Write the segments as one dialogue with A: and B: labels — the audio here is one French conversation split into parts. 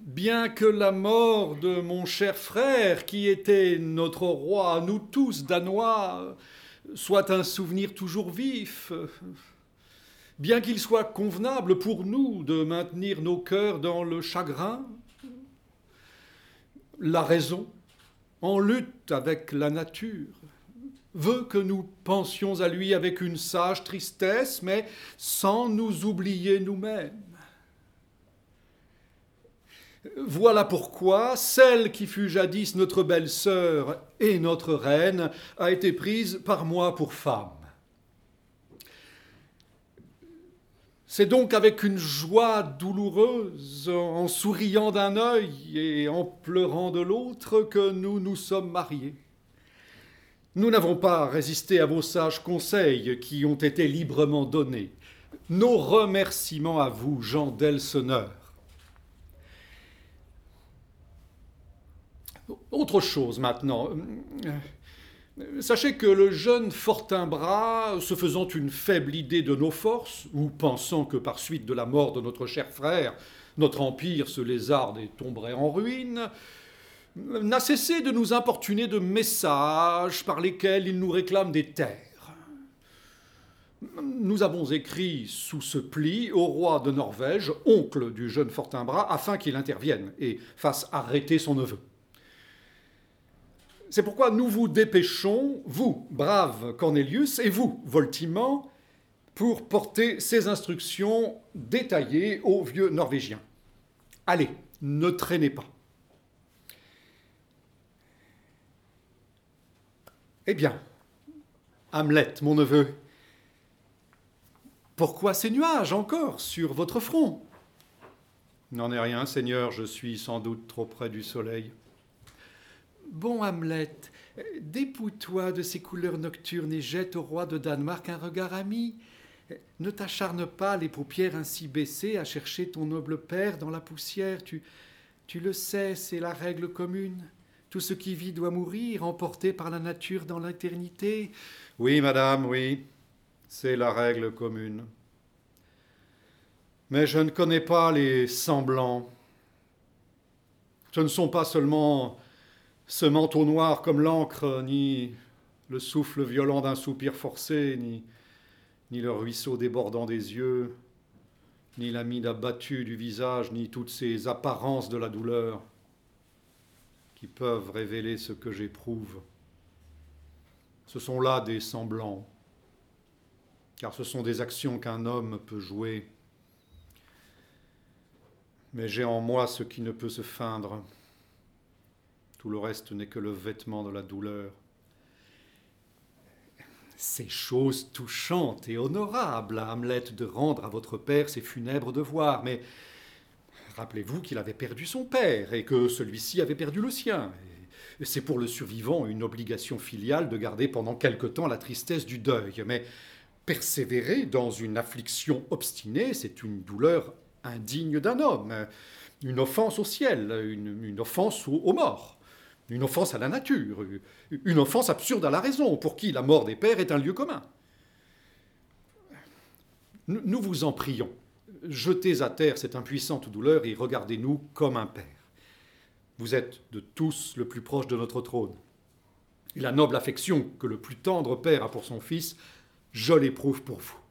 A: bien que la mort de mon cher frère, qui était notre roi, nous tous Danois, soit un souvenir toujours vif, bien qu'il soit convenable pour nous de maintenir nos cœurs dans le chagrin, la raison, en lutte avec la nature, veut que nous pensions à lui avec une sage tristesse, mais sans nous oublier nous-mêmes. Voilà pourquoi celle qui fut jadis notre belle-sœur et notre reine a été prise par moi pour femme. C'est donc avec une joie douloureuse, en souriant d'un œil et en pleurant de l'autre, que nous nous sommes mariés. Nous n'avons pas résisté à vos sages conseils qui ont été librement donnés. Nos remerciements à vous, Jean d'Elsonneur. Autre chose maintenant. Sachez que le jeune Fortinbras, se faisant une faible idée de nos forces, ou pensant que par suite de la mort de notre cher frère, notre empire se lézarde et tomberait en ruine, n'a cessé de nous importuner de messages par lesquels il nous réclame des terres. Nous avons écrit sous ce pli au roi de Norvège, oncle du jeune Fortinbras, afin qu'il intervienne et fasse arrêter son neveu. C'est pourquoi nous vous dépêchons, vous, brave Cornelius, et vous, Voltimand, pour porter ces instructions détaillées aux vieux Norvégiens. Allez, ne traînez pas. Eh bien, Hamlet, mon neveu, pourquoi ces nuages encore sur votre front? N'en est rien, Seigneur, je suis sans doute trop près du soleil. Bon Hamlet, dépouille-toi de ces couleurs nocturnes et jette au roi de Danemark un regard ami. Ne t'acharne pas les paupières ainsi baissées à chercher ton noble père dans la poussière. Tu, tu le sais, c'est la règle commune. Tout ce qui vit doit mourir, emporté par la nature dans l'éternité. Oui, madame, oui, c'est la règle commune. Mais je ne connais pas les semblants. Ce ne sont pas seulement ce manteau noir comme l'encre, ni le souffle violent d'un soupir forcé, ni, le ruisseau débordant des yeux, ni la mine abattue du visage, ni toutes ces apparences de la douleur qui peuvent révéler ce que j'éprouve. Ce sont là des semblants, car ce sont des actions qu'un homme peut jouer. Mais j'ai en moi ce qui ne peut se feindre. Tout le reste n'est que le vêtement de la douleur. Ces choses touchantes et honorables à Hamlet de rendre à votre père ses funèbres devoirs, mais rappelez-vous qu'il avait perdu son père et que celui-ci avait perdu le sien. C'est pour le survivant une obligation filiale de garder pendant quelque temps la tristesse du deuil, mais persévérer dans une affliction obstinée, c'est une douleur indigne d'un homme, une offense au ciel, une, offense aux morts une offense à la nature, une offense absurde à la raison, pour qui la mort des pères est un lieu commun. Nous vous en prions, jetez à terre cette impuissante douleur et regardez-nous comme un père. Vous êtes de tous le plus proche de notre trône. Et la noble affection que le plus tendre père a pour son fils, je l'éprouve pour vous.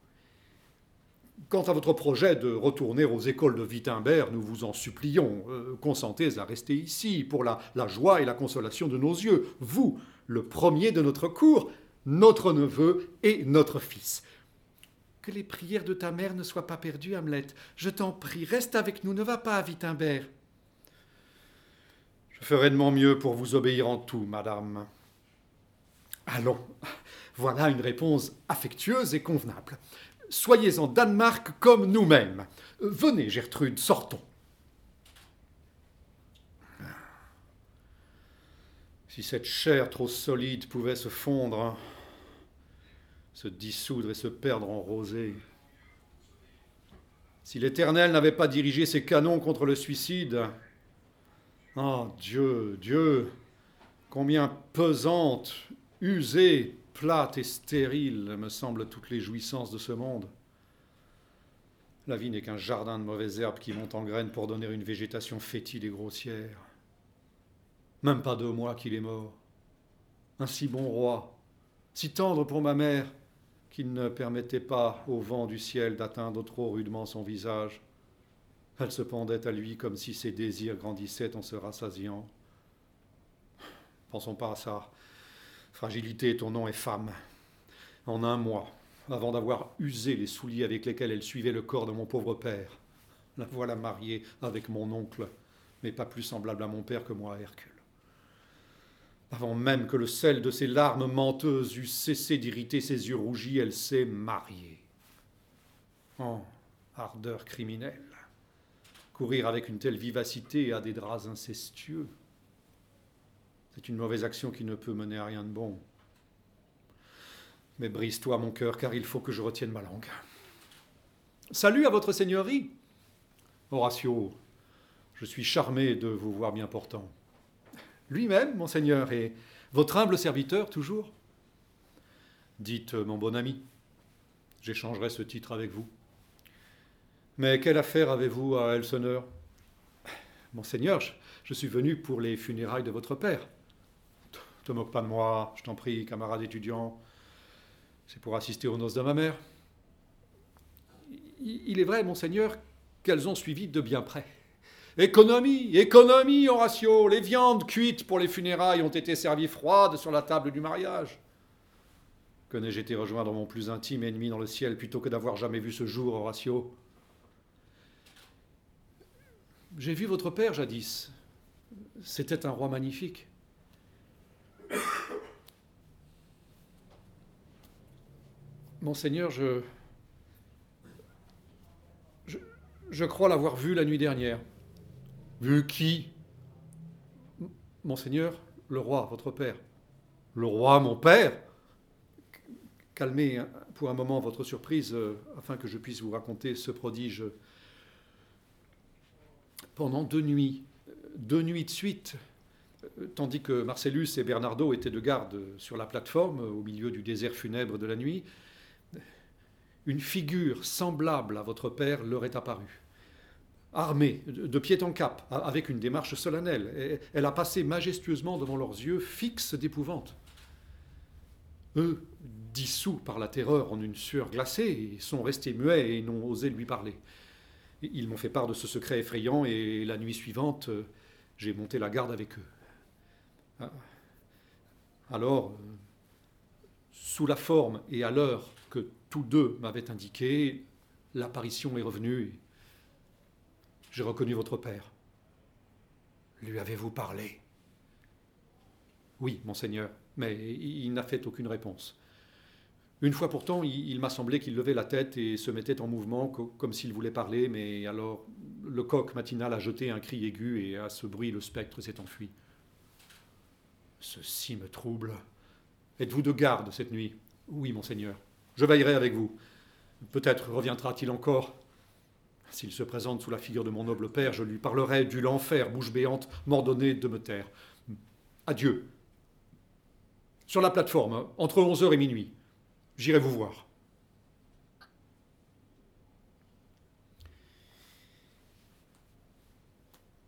A: Quant à votre projet de retourner aux écoles de Wittenberg, nous vous en supplions, euh, consentez à rester ici pour la, la joie et la consolation de nos yeux, vous, le premier de notre cour, notre neveu et notre fils. Que les prières de ta mère ne soient pas perdues, Hamlet. Je t'en prie, reste avec nous, ne va pas à Wittenberg. Je ferai de mon mieux pour vous obéir en tout, madame. Allons, voilà une réponse affectueuse et convenable. Soyez en Danemark comme nous-mêmes. Venez, Gertrude, sortons. Si cette chair trop solide pouvait se fondre, se dissoudre et se perdre en rosée. Si l'Éternel n'avait pas dirigé ses canons contre le suicide, oh Dieu, Dieu, combien pesante, usée, plate et stérile me semblent toutes les jouissances de ce monde. La vie n'est qu'un jardin de mauvaises herbes qui montent en graines pour donner une végétation fétide et grossière. Même pas deux mois qu'il est mort. Un si bon roi, si tendre pour ma mère, qu'il ne permettait pas au vent du ciel d'atteindre trop rudement son visage. Elle se pendait à lui comme si ses désirs grandissaient en se rassasiant. Pensons pas à ça. Fragilité, ton nom est femme. En un mois, avant d'avoir usé les souliers avec lesquels elle suivait le corps de mon pauvre père, la voilà mariée avec mon oncle, mais pas plus semblable à mon père que moi à Hercule. Avant même que le sel de ses larmes menteuses eût cessé d'irriter ses yeux rougis, elle s'est mariée. Oh, ardeur criminelle courir avec une telle vivacité à des draps incestueux. C'est une mauvaise action qui ne peut mener à rien de bon. Mais brise-toi mon cœur, car il faut que je retienne ma langue. Salut à votre seigneurie. Horatio, je suis charmé de vous voir bien portant. Lui-même, monseigneur, et votre humble serviteur toujours. Dites, mon bon ami, j'échangerai ce titre avec vous. Mais quelle affaire avez-vous à Elseneur? Monseigneur, je, suis venu pour les funérailles de votre père. Te moque pas de moi, je t'en prie, camarade étudiant. C'est pour assister aux noces de ma mère. Il est vrai, monseigneur, qu'elles ont suivi de bien près. Économie, économie, Horatio. Les viandes cuites pour les funérailles ont été servies froides sur la table du mariage. Que n'ai-je été rejoindre mon plus intime ennemi dans le ciel plutôt que d'avoir jamais vu ce jour, Horatio? J'ai vu votre père jadis. C'était un roi magnifique. Monseigneur, je, je, je crois l'avoir vu la nuit dernière.
B: Vu qui?
A: Monseigneur, le roi, votre père.
B: Le roi, mon père?
A: Calmez pour un moment votre surprise euh, afin que je puisse vous raconter ce prodige pendant deux nuits, deux nuits de suite, tandis que Marcellus et Bernardo étaient de garde sur la plateforme au milieu du désert funèbre de la nuit, une figure semblable à votre père leur est apparue. Armée, de pied en cap, avec une démarche solennelle, elle a passé majestueusement devant leurs yeux, fixes d'épouvante. Eux, dissous par la terreur en une sueur glacée, sont restés muets et n'ont osé lui parler. Ils m'ont fait part de ce secret effrayant et la nuit suivante, j'ai monté la garde avec eux. Ah. Alors, euh, sous la forme et à l'heure que tous deux m'avaient indiqué, l'apparition est revenue. J'ai reconnu votre père.
B: Lui avez-vous parlé?
A: Oui, monseigneur, mais il n'a fait aucune réponse. Une fois pourtant, il, m'a semblé qu'il levait la tête et se mettait en mouvement comme s'il voulait parler, mais alors le coq matinal a jeté un cri aigu et à ce bruit le spectre s'est enfui. Ceci me trouble. Êtes-vous de garde cette nuit? Oui, monseigneur. Je veillerai avec vous. Peut-être reviendra-t-il encore. S'il se présente sous la figure de mon noble père, je lui parlerai du l'enfer, bouche béante, m'ordonner de me taire. Adieu. Sur la plateforme, entre 11h et minuit. J'irai vous voir.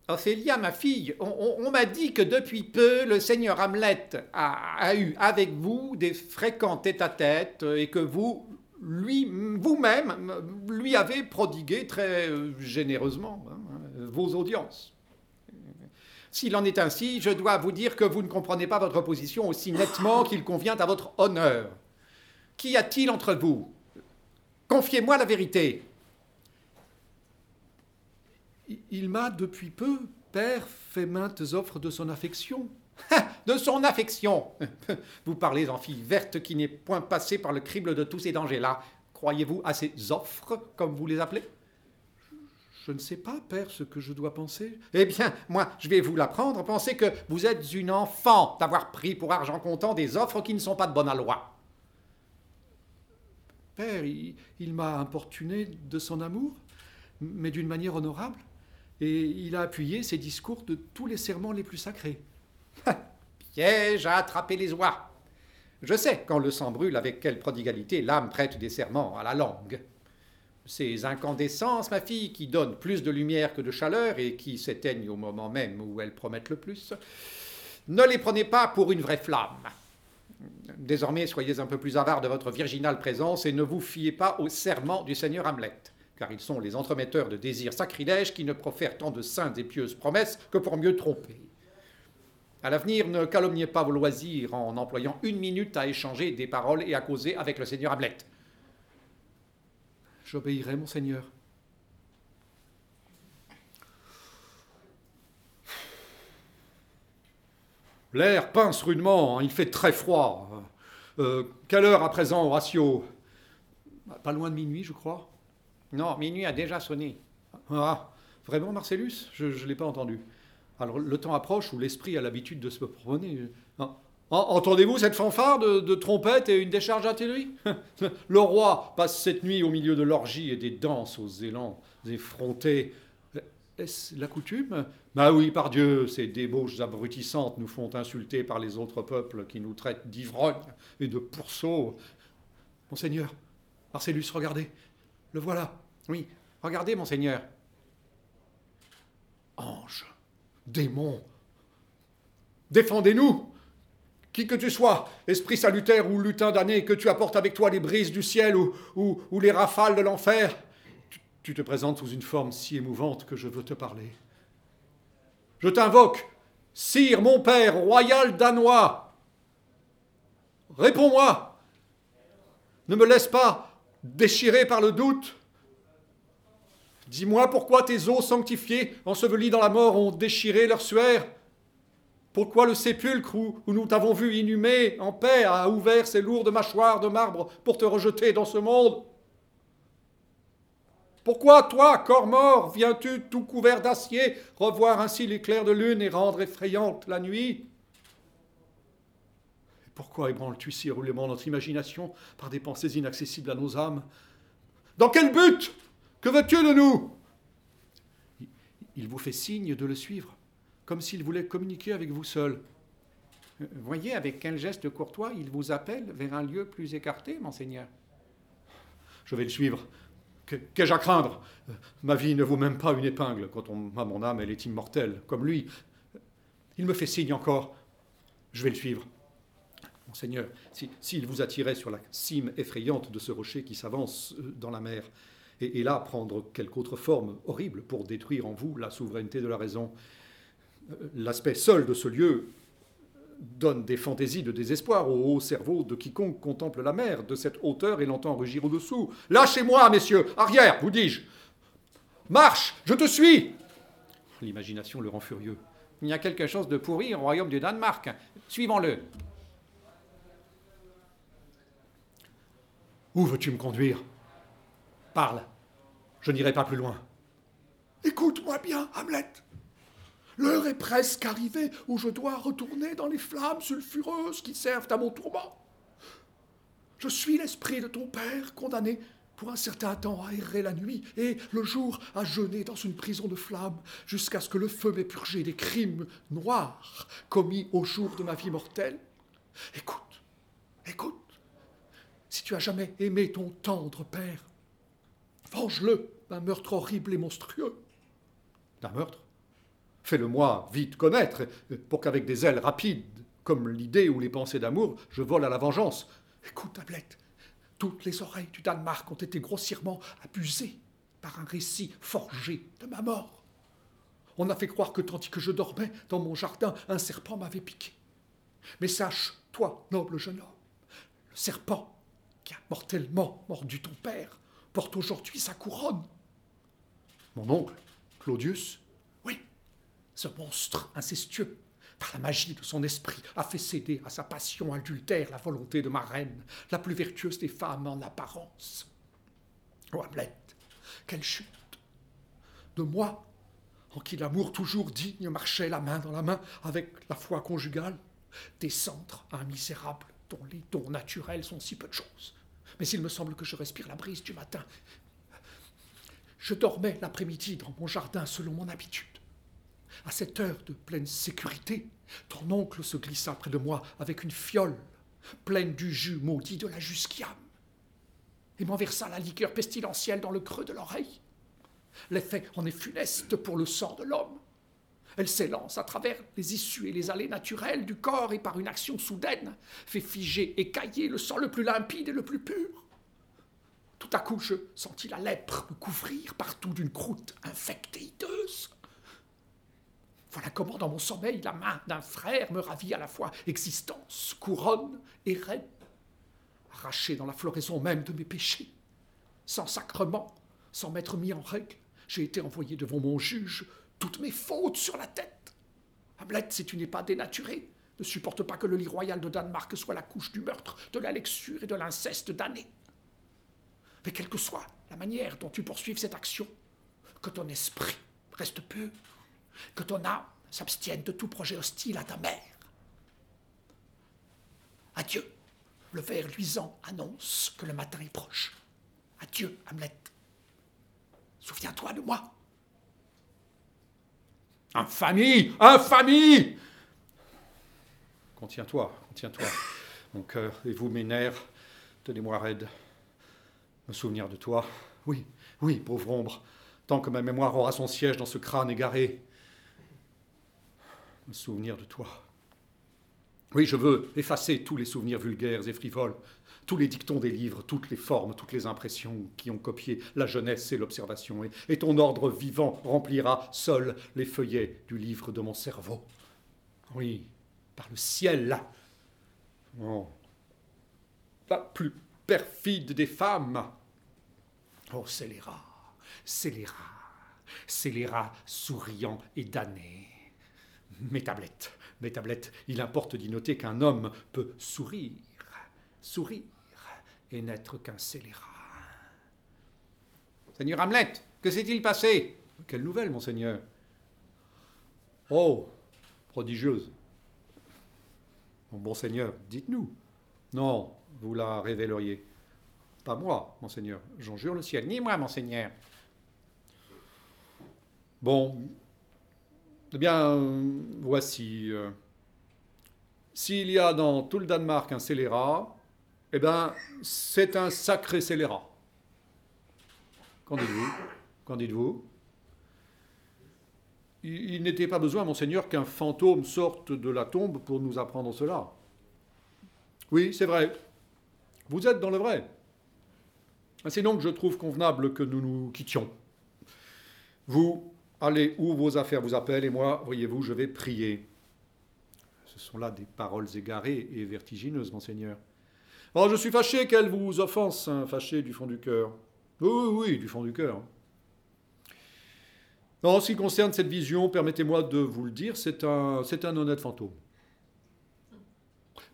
C: Ophélia, ma fille, on, m'a dit que depuis peu, le seigneur Hamlet a, eu avec vous des fréquents tête-à-tête et que vous, lui, vous-même, lui avez prodigué très euh, généreusement hein, vos audiences. S'il en est ainsi, je dois vous dire que vous ne comprenez pas votre position aussi nettement qu'il convient à votre honneur. Qu'y a-t-il entre vous? Confiez-moi la vérité.
A: Il m'a depuis peu, père, fait maintes offres de son affection.
C: de son affection Vous parlez en fille verte qui n'est point passée par le crible de tous ces dangers-là. Croyez-vous à ces offres, comme vous les appelez?
A: Je ne sais pas, père, ce que je dois penser.
C: Eh bien, moi, je vais vous l'apprendre. Pensez que vous êtes une enfant d'avoir pris pour argent comptant des offres qui ne sont pas de bonne loi.
A: Père, il, m'a importuné de son amour, mais d'une manière honorable, et il a appuyé ses discours de tous les serments les plus sacrés.
C: Piège à attraper les oies. Je sais, quand le sang brûle, avec quelle prodigalité l'âme prête des serments à la langue. Ces incandescences, ma fille, qui donnent plus de lumière que de chaleur et qui s'éteignent au moment même où elles promettent le plus, ne les prenez pas pour une vraie flamme. Désormais, soyez un peu plus avare de votre virginale présence et ne vous fiez pas aux serments du Seigneur Hamlet, car ils sont les entremetteurs de désirs sacrilèges qui ne profèrent tant de saintes et pieuses promesses que pour mieux tromper. À l'avenir, ne calomniez pas vos loisirs en employant une minute à échanger des paroles et à causer avec le Seigneur Hamlet.
A: J'obéirai, monseigneur. L'air pince rudement, hein, il fait très froid. Euh, quelle heure à présent, Horatio? Pas loin de minuit, je crois.
C: Non, minuit a déjà sonné.
A: Ah, vraiment, Marcellus? Je ne l'ai pas entendu. Alors, le temps approche où l'esprit a l'habitude de se promener. Ah, Entendez-vous cette fanfare de, trompette et une décharge d'artillerie Le roi passe cette nuit au milieu de l'orgie et des danses aux élans effrontés. Est-ce la coutume? Bah oui, par Dieu, ces débauches abrutissantes nous font insulter par les autres peuples qui nous traitent d'ivrognes et de pourceaux. Monseigneur, Marcellus, regardez, le voilà.
C: Oui, regardez, monseigneur.
A: Ange, démon, défendez-nous qui que tu sois, esprit salutaire ou lutin damné, que tu apportes avec toi les brises du ciel ou, ou, les rafales de l'enfer, tu, te présentes sous une forme si émouvante que je veux te parler. Je t'invoque, sire mon père, royal danois. Réponds-moi. Ne me laisse pas déchirer par le doute. Dis-moi pourquoi tes os sanctifiés, ensevelis dans la mort, ont déchiré leur suaire. Pourquoi le sépulcre où, nous t'avons vu inhumé en paix a ouvert ses lourdes mâchoires de marbre pour te rejeter dans ce monde? Pourquoi, toi, corps mort, viens-tu tout couvert d'acier revoir ainsi l'éclair de lune et rendre effrayante la nuit? Pourquoi ébranles-tu si roulement notre imagination par des pensées inaccessibles à nos âmes? Dans quel but? Que veux-tu de nous? Il vous fait signe de le suivre comme s'il voulait communiquer avec vous seul.
C: Voyez avec quel geste courtois il vous appelle vers un lieu plus écarté, monseigneur.
A: Je vais le suivre. Qu'ai-je à craindre? Ma vie ne vaut même pas une épingle. Quand on a mon âme, elle est immortelle, comme lui. Il me fait signe encore. Je vais le suivre. Monseigneur, s'il vous attirait sur la cime effrayante de ce rocher qui s'avance euh, dans la mer, et, là prendre quelque autre forme horrible pour détruire en vous la souveraineté de la raison, l'aspect seul de ce lieu donne des fantaisies de désespoir au haut cerveau de quiconque contemple la mer de cette hauteur et l'entend rugir au-dessous. Lâchez-moi, messieurs, arrière, vous dis-je. Marche, je te suis. L'imagination le rend furieux.
C: Il y a quelque chose de pourri au royaume du Danemark. Suivons-le.
A: Où veux-tu me conduire? Parle. Je n'irai pas plus loin.
D: Écoute-moi bien, Hamlet. L'heure est presque arrivée où je dois retourner dans les flammes sulfureuses qui servent à mon tourment. Je suis l'esprit de ton père, condamné pour un certain temps à errer la nuit et le jour à jeûner dans une prison de flammes jusqu'à ce que le feu m'ait purgé des crimes noirs commis au jour de ma vie mortelle. Écoute, écoute, si tu as jamais aimé ton tendre père, venge-le d'un meurtre horrible et monstrueux.
A: D'un meurtre? Fais-le-moi vite connaître, pour qu'avec des ailes rapides, comme l'idée ou les pensées d'amour, je vole à la vengeance.
D: Écoute, Tablette, toutes les oreilles du Danemark ont été grossièrement abusées par un récit forgé de ma mort. On a fait croire que tandis que je dormais dans mon jardin, un serpent m'avait piqué. Mais sache, toi, noble jeune homme, le serpent qui a mortellement mordu ton père porte aujourd'hui sa couronne.
A: Mon oncle, Claudius,
D: ce monstre incestueux, par la magie de son esprit, a fait céder à sa passion adultère la volonté de ma reine, la plus vertueuse des femmes en apparence. Oh Hamlet, quelle chute De moi, en qui l'amour toujours digne marchait la main dans la main avec la foi conjugale, descendre à un misérable dont les dons naturels sont si peu de choses. Mais il me semble que je respire la brise du matin. Je dormais l'après-midi dans mon jardin selon mon habitude. À cette heure de pleine sécurité, ton oncle se glissa près de moi avec une fiole pleine du jus maudit de la jusquiame. et m'en versa la liqueur pestilentielle dans le creux de l'oreille. L'effet en est funeste pour le sort de l'homme. Elle s'élance à travers les issues et les allées naturelles du corps et par une action soudaine fait figer et cailler le sang le plus limpide et le plus pur. Tout à coup, je sentis la lèpre me couvrir partout d'une croûte infectée hideuse. Voilà comment, dans mon sommeil, la main d'un frère me ravit à la fois existence, couronne et règne, arraché dans la floraison même de mes péchés. Sans sacrement, sans m'être mis en règle, j'ai été envoyé devant mon juge toutes mes fautes sur la tête. Hamlet, si tu n'es pas dénaturé, ne supporte pas que le lit royal de Danemark soit la couche du meurtre, de la lecture et de l'inceste damné. Mais quelle que soit la manière dont tu poursuives cette action, que ton esprit reste pur, que ton âme s'abstienne de tout projet hostile à ta mère. Adieu. Le verre luisant annonce que le matin est proche. Adieu, Hamlet. Souviens-toi de moi.
A: Infamie Infamie Contiens-toi, contiens-toi. Mon cœur et vous, mes nerfs, tenez-moi raide. Me souvenir de toi Oui, oui, pauvre ombre, tant que ma mémoire aura son siège dans ce crâne égaré. Me souvenir de toi. Oui, je veux effacer tous les souvenirs vulgaires et frivoles, tous les dictons des livres, toutes les formes, toutes les impressions qui ont copié la jeunesse et l'observation. Et, ton ordre vivant remplira seul les feuillets du livre de mon cerveau. Oui, par le ciel. Oh. La plus perfide des femmes. Oh, scélérat, scélérat, scélérat souriant et damné. Mes tablettes, mes tablettes, il importe d'y noter qu'un homme peut sourire, sourire et n'être qu'un scélérat.
C: Seigneur Hamlet, que s'est-il passé?
A: Quelle nouvelle, monseigneur? Oh, prodigieuse. Mon bon seigneur, dites-nous. Non, vous la révéleriez. Pas moi, monseigneur, j'en jure le ciel,
C: ni moi, monseigneur.
A: Bon, eh bien, voici. Euh, s'il y a dans tout le Danemark un scélérat, eh bien, c'est un sacré scélérat. Qu'en dites-vous? Qu'en dites-vous? Il, il n'était pas besoin, monseigneur, qu'un fantôme sorte de la tombe pour nous apprendre cela. Oui, c'est vrai. Vous êtes dans le vrai. C'est donc, je trouve convenable que nous nous quittions. Vous allez où vos affaires vous appellent, et moi, voyez-vous, je vais prier. Ce sont là des paroles égarées et vertigineuses, monseigneur. Oh, je suis fâché qu'elle vous offense, hein, fâché du fond du cœur. Oui, oui, oui, du fond du cœur. En ce qui concerne cette vision, permettez-moi de vous le dire, c'est un, c'est un honnête fantôme.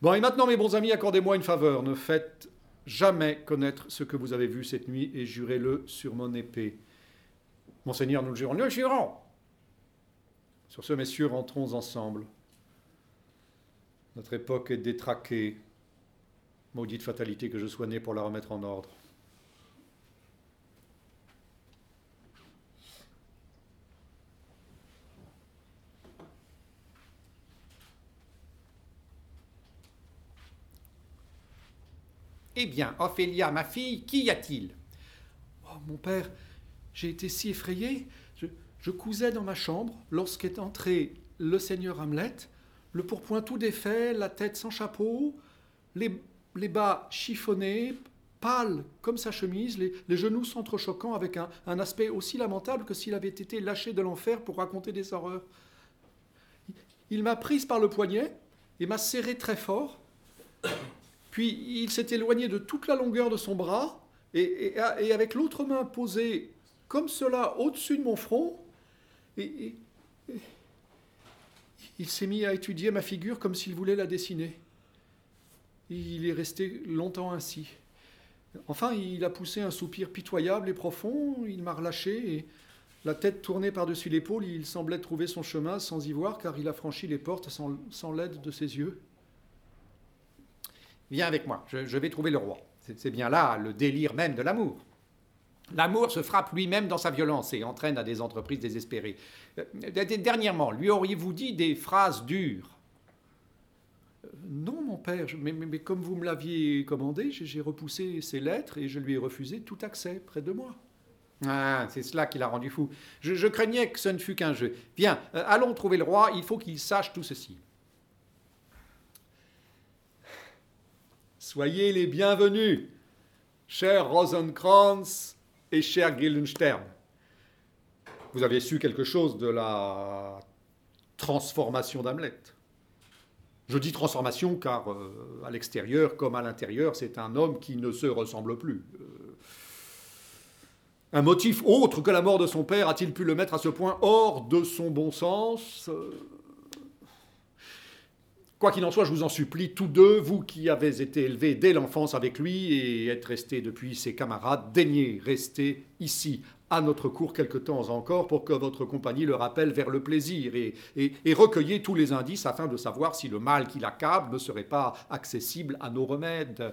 A: Bon, et maintenant, mes bons amis, accordez-moi une faveur. Ne faites jamais connaître ce que vous avez vu cette nuit et jurez-le sur mon épée. Monseigneur, nous le jurons. Nous le jurons. Sur ce, messieurs, rentrons ensemble. Notre époque est détraquée. Maudite fatalité que je sois né pour la remettre en ordre.
C: Eh bien, Ophélia, ma fille, qu'y a-t-il?
D: Oh, mon père, j'ai été si effrayé. Je, cousais dans ma chambre lorsqu'est entré le seigneur Hamlet, le pourpoint tout défait, la tête sans chapeau, les, les bas chiffonnés, pâle comme sa chemise, les, les genoux s'entrechoquant avec un, un aspect aussi lamentable que s'il avait été lâché de l'enfer pour raconter des horreurs. Il m'a prise par le poignet et m'a serré très fort. Puis il s'est éloigné de toute la longueur de son bras et- et avec l'autre main posée comme cela au-dessus de mon front, et, il s'est mis à étudier ma figure comme s'il voulait la dessiner. Il est resté longtemps ainsi. Enfin, il a poussé un soupir pitoyable et profond, il m'a relâché, et la tête tournée par-dessus l'épaule, il semblait trouver son chemin sans y voir, car il a franchi les portes sans, l'aide de ses yeux.
C: Viens avec moi, je, vais trouver le roi. C'est bien là le délire même de l'amour. L'amour se frappe lui-même dans sa violence et entraîne à des entreprises désespérées. Euh, Dernièrement, lui auriez-vous dit des phrases dures? Euh,
A: Non, mon père, mais, comme vous me l'aviez commandé, j'ai repoussé ses lettres et je lui ai refusé tout accès près de moi.
C: Ah, c'est cela qui l'a rendu fou. Je, craignais que ce ne fût qu'un jeu. Viens, euh, allons trouver le roi, il faut qu'il sache tout ceci.
A: Soyez les bienvenus, cher Rosenkrantz et cher Guildenstern. Vous avez su quelque chose de la transformation d'Hamlet. Je dis transformation car euh, à l'extérieur comme à l'intérieur, c'est un homme qui ne se ressemble plus. Euh, un motif autre que la mort de son père a-t-il pu le mettre à ce point hors de son bon sens? Quoi qu'il en soit, je vous en supplie, tous deux, vous qui avez été élevés dès l'enfance avec lui et êtes restés depuis ses camarades, daignez rester ici, à notre cour quelque temps encore, pour que votre compagnie le rappelle vers le plaisir, et, et, recueillez tous les indices afin de savoir si le mal qui l'accable ne serait pas accessible à nos remèdes.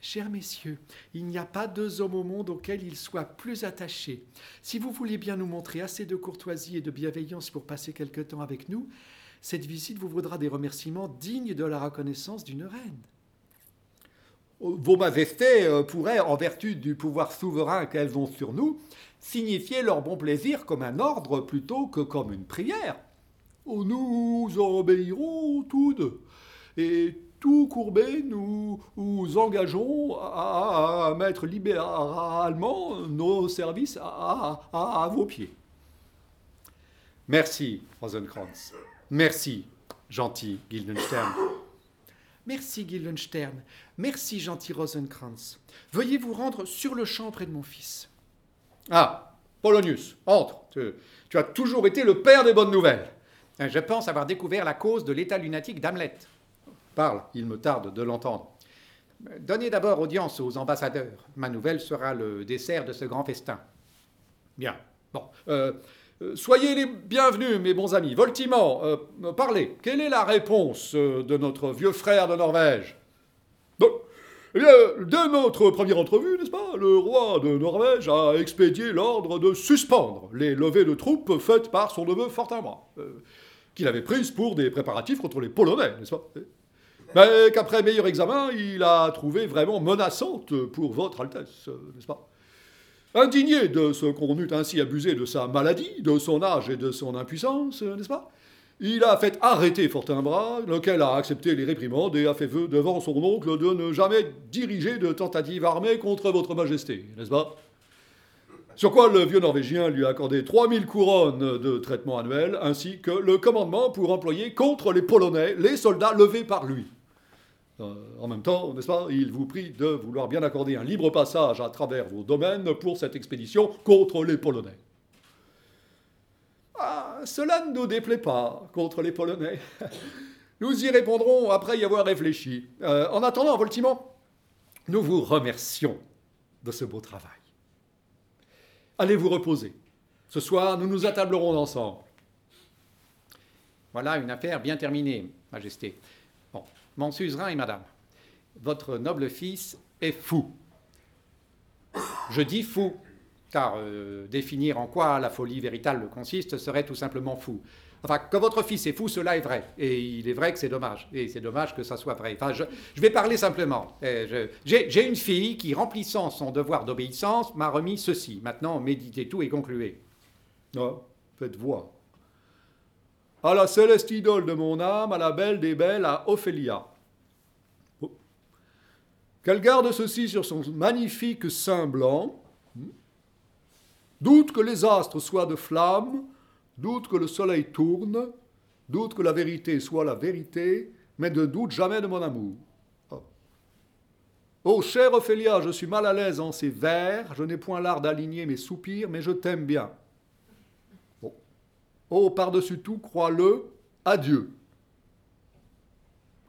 D: Chers messieurs, il n'y a pas deux hommes au monde auxquels il soit plus attaché. Si vous voulez bien nous montrer assez de courtoisie et de bienveillance pour passer quelque temps avec nous, cette visite vous vaudra des remerciements dignes de la reconnaissance d'une reine.
C: Vos Majestés euh, pourraient, en vertu du pouvoir souverain qu'elles ont sur nous, signifier leur bon plaisir comme un ordre plutôt que comme une prière.
B: Oh, nous obéirons tous deux. Et tout courbé, nous nous engageons à, mettre libéralement nos services à, vos pieds.
A: Merci, Rosenkrantz. Merci, gentil Guildenstern.
D: Merci, Guildenstern. Merci, gentil Rosenkrantz. Veuillez vous rendre sur le champ près de mon fils.
A: Ah, Polonius, entre. Tu, as toujours été le père des bonnes nouvelles.
C: Je pense avoir découvert la cause de l'état lunatique d'Hamlet.
A: Parle, il me tarde de l'entendre.
C: Donnez d'abord audience aux ambassadeurs. Ma nouvelle sera le dessert de ce grand festin.
A: Bien. Bon. Euh, euh, soyez les bienvenus, mes bons amis. Voltimant, euh, parlez. Quelle est la réponse euh, de notre vieux frère de Norvège?
B: Eh dès notre première entrevue, n'est-ce pas, le roi de Norvège a expédié l'ordre de suspendre les levées de troupes faites par son neveu Fortinbras, qu'il avait prises pour des préparatifs contre les Polonais, n'est-ce pas? Mais qu'après meilleur examen, il a trouvé vraiment menaçante pour votre Altesse, n'est-ce pas? Indigné de ce qu'on eût ainsi abusé de sa maladie, de son âge et de son impuissance, n'est-ce pas? Il a fait arrêter Fortinbras, lequel a accepté les réprimandes et a fait vœu devant son oncle de ne jamais diriger de tentative armée contre votre majesté, n'est-ce pas? Sur quoi le vieux Norvégien lui a accordé 3000 couronnes de traitement annuel, ainsi que le commandement pour employer contre les Polonais les soldats levés par lui. Euh, en même temps, n'est-ce pas, il vous prie de vouloir bien accorder un libre passage à travers vos domaines pour cette expédition contre les Polonais. Ah, cela ne nous déplaît pas contre les Polonais. Nous y répondrons après y avoir réfléchi. Euh, en attendant, Voltimant, nous vous remercions de ce beau travail. Allez vous reposer. Ce soir, nous nous attablerons ensemble.
C: Voilà une affaire bien terminée, Majesté. Mon suzerain et madame, votre noble fils est fou. Je dis fou, car euh, définir en quoi la folie véritable consiste serait tout simplement fou. Enfin, que votre fils est fou, cela est vrai. Et il est vrai que c'est dommage. Et c'est dommage que ça soit vrai. Enfin, je, vais parler simplement. J'ai une fille qui, remplissant son devoir d'obéissance, m'a remis ceci. Maintenant, méditez tout et concluez.
B: Oh, faites voir à la céleste idole de mon âme, à la belle des belles, à Ophélia. Oh. Qu'elle garde ceci sur son magnifique sein blanc. Doute que les astres soient de flammes, doute que le soleil tourne, doute que la vérité soit la vérité, mais ne doute jamais de mon amour. Oh, oh chère Ophélia, je suis mal à l'aise en ces vers, je n'ai point l'art d'aligner mes soupirs, mais je t'aime bien. Oh, par-dessus tout, crois-le, adieu.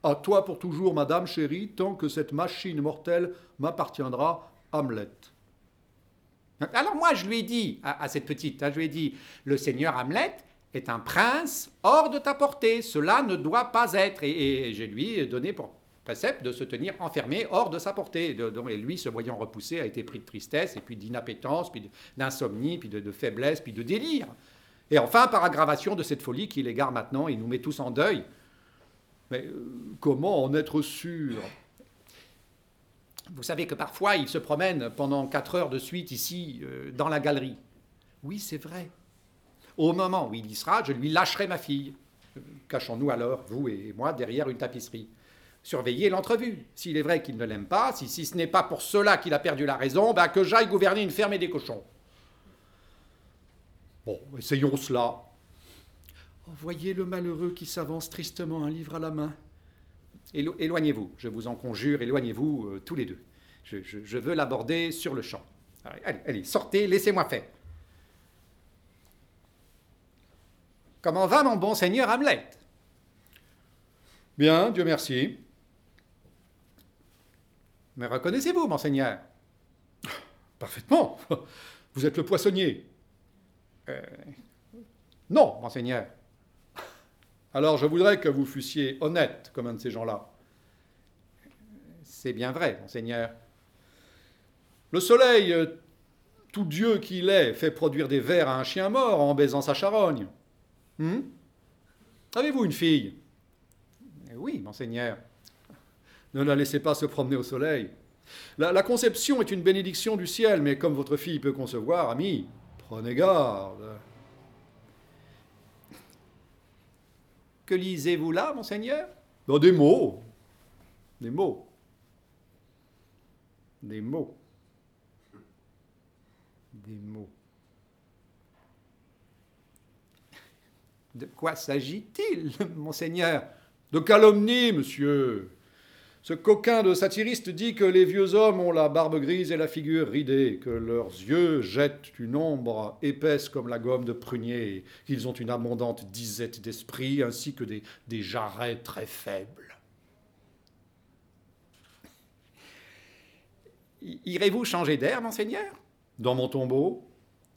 B: À toi pour toujours, madame chérie, tant que cette machine mortelle m'appartiendra, Hamlet.
C: Alors moi, je lui ai dit, à, cette petite, hein, je lui ai dit, le seigneur Hamlet est un prince hors de ta portée, cela ne doit pas être. Et, je lui donné pour précepte de se tenir enfermé hors de sa portée. et lui, se voyant repoussé, a été pris de tristesse, et puis d'inappétence, puis d'insomnie, puis de, faiblesse, puis de délire. Et enfin, par aggravation de cette folie qui l'égare maintenant et nous met tous en deuil,
B: Mais euh, comment en être sûr?
C: Vous savez que parfois il se promène pendant quatre heures de suite ici, euh, dans la galerie. Oui, c'est vrai. Au moment où il y sera, je lui lâcherai ma fille. Euh, Cachons-nous alors, vous et moi, derrière une tapisserie. Surveillez l'entrevue. S'il est vrai qu'il ne l'aime pas, si, si ce n'est pas pour cela qu'il a perdu la raison, ben que j'aille gouverner une ferme et des cochons.
B: Bon, essayons cela.
D: Oh, voyez le malheureux qui s'avance tristement, un livre à la main.
C: Élo- éloignez-vous, je vous en conjure, éloignez-vous euh, tous les deux. Je, je- je veux l'aborder sur le champ. Allez, allez, allez, sortez, laissez-moi faire. Comment va mon bon seigneur Hamlet?
B: Bien, Dieu merci.
C: Me reconnaissez-vous, monseigneur?
B: Parfaitement. Vous êtes le poissonnier.
C: Non, monseigneur.
B: Alors je voudrais que vous fussiez honnête comme un de ces gens-là.
C: C'est bien vrai, monseigneur.
B: Le soleil, euh, tout Dieu qu'il est, fait produire des vers à un chien mort en baisant sa charogne. Hmm? Avez-vous une fille?
C: Euh, Oui, monseigneur.
B: Ne la laissez pas se promener au soleil. La conception est une bénédiction du ciel, mais comme votre fille peut concevoir, ami, prenez garde.
C: Que lisez-vous là, monseigneur?
B: Dans des mots. Des mots. Des mots.
C: Des mots. De quoi s'agit-il, monseigneur?
B: De calomnie, monsieur. Ce coquin de satiriste dit que les vieux hommes ont la barbe grise et la figure ridée, que leurs yeux jettent une ombre épaisse comme la gomme de prunier, qu'ils ont une abondante disette d'esprit, ainsi que des, des jarrets très faibles.
C: Irez-vous changer d'air, monseigneur?
B: Dans mon tombeau,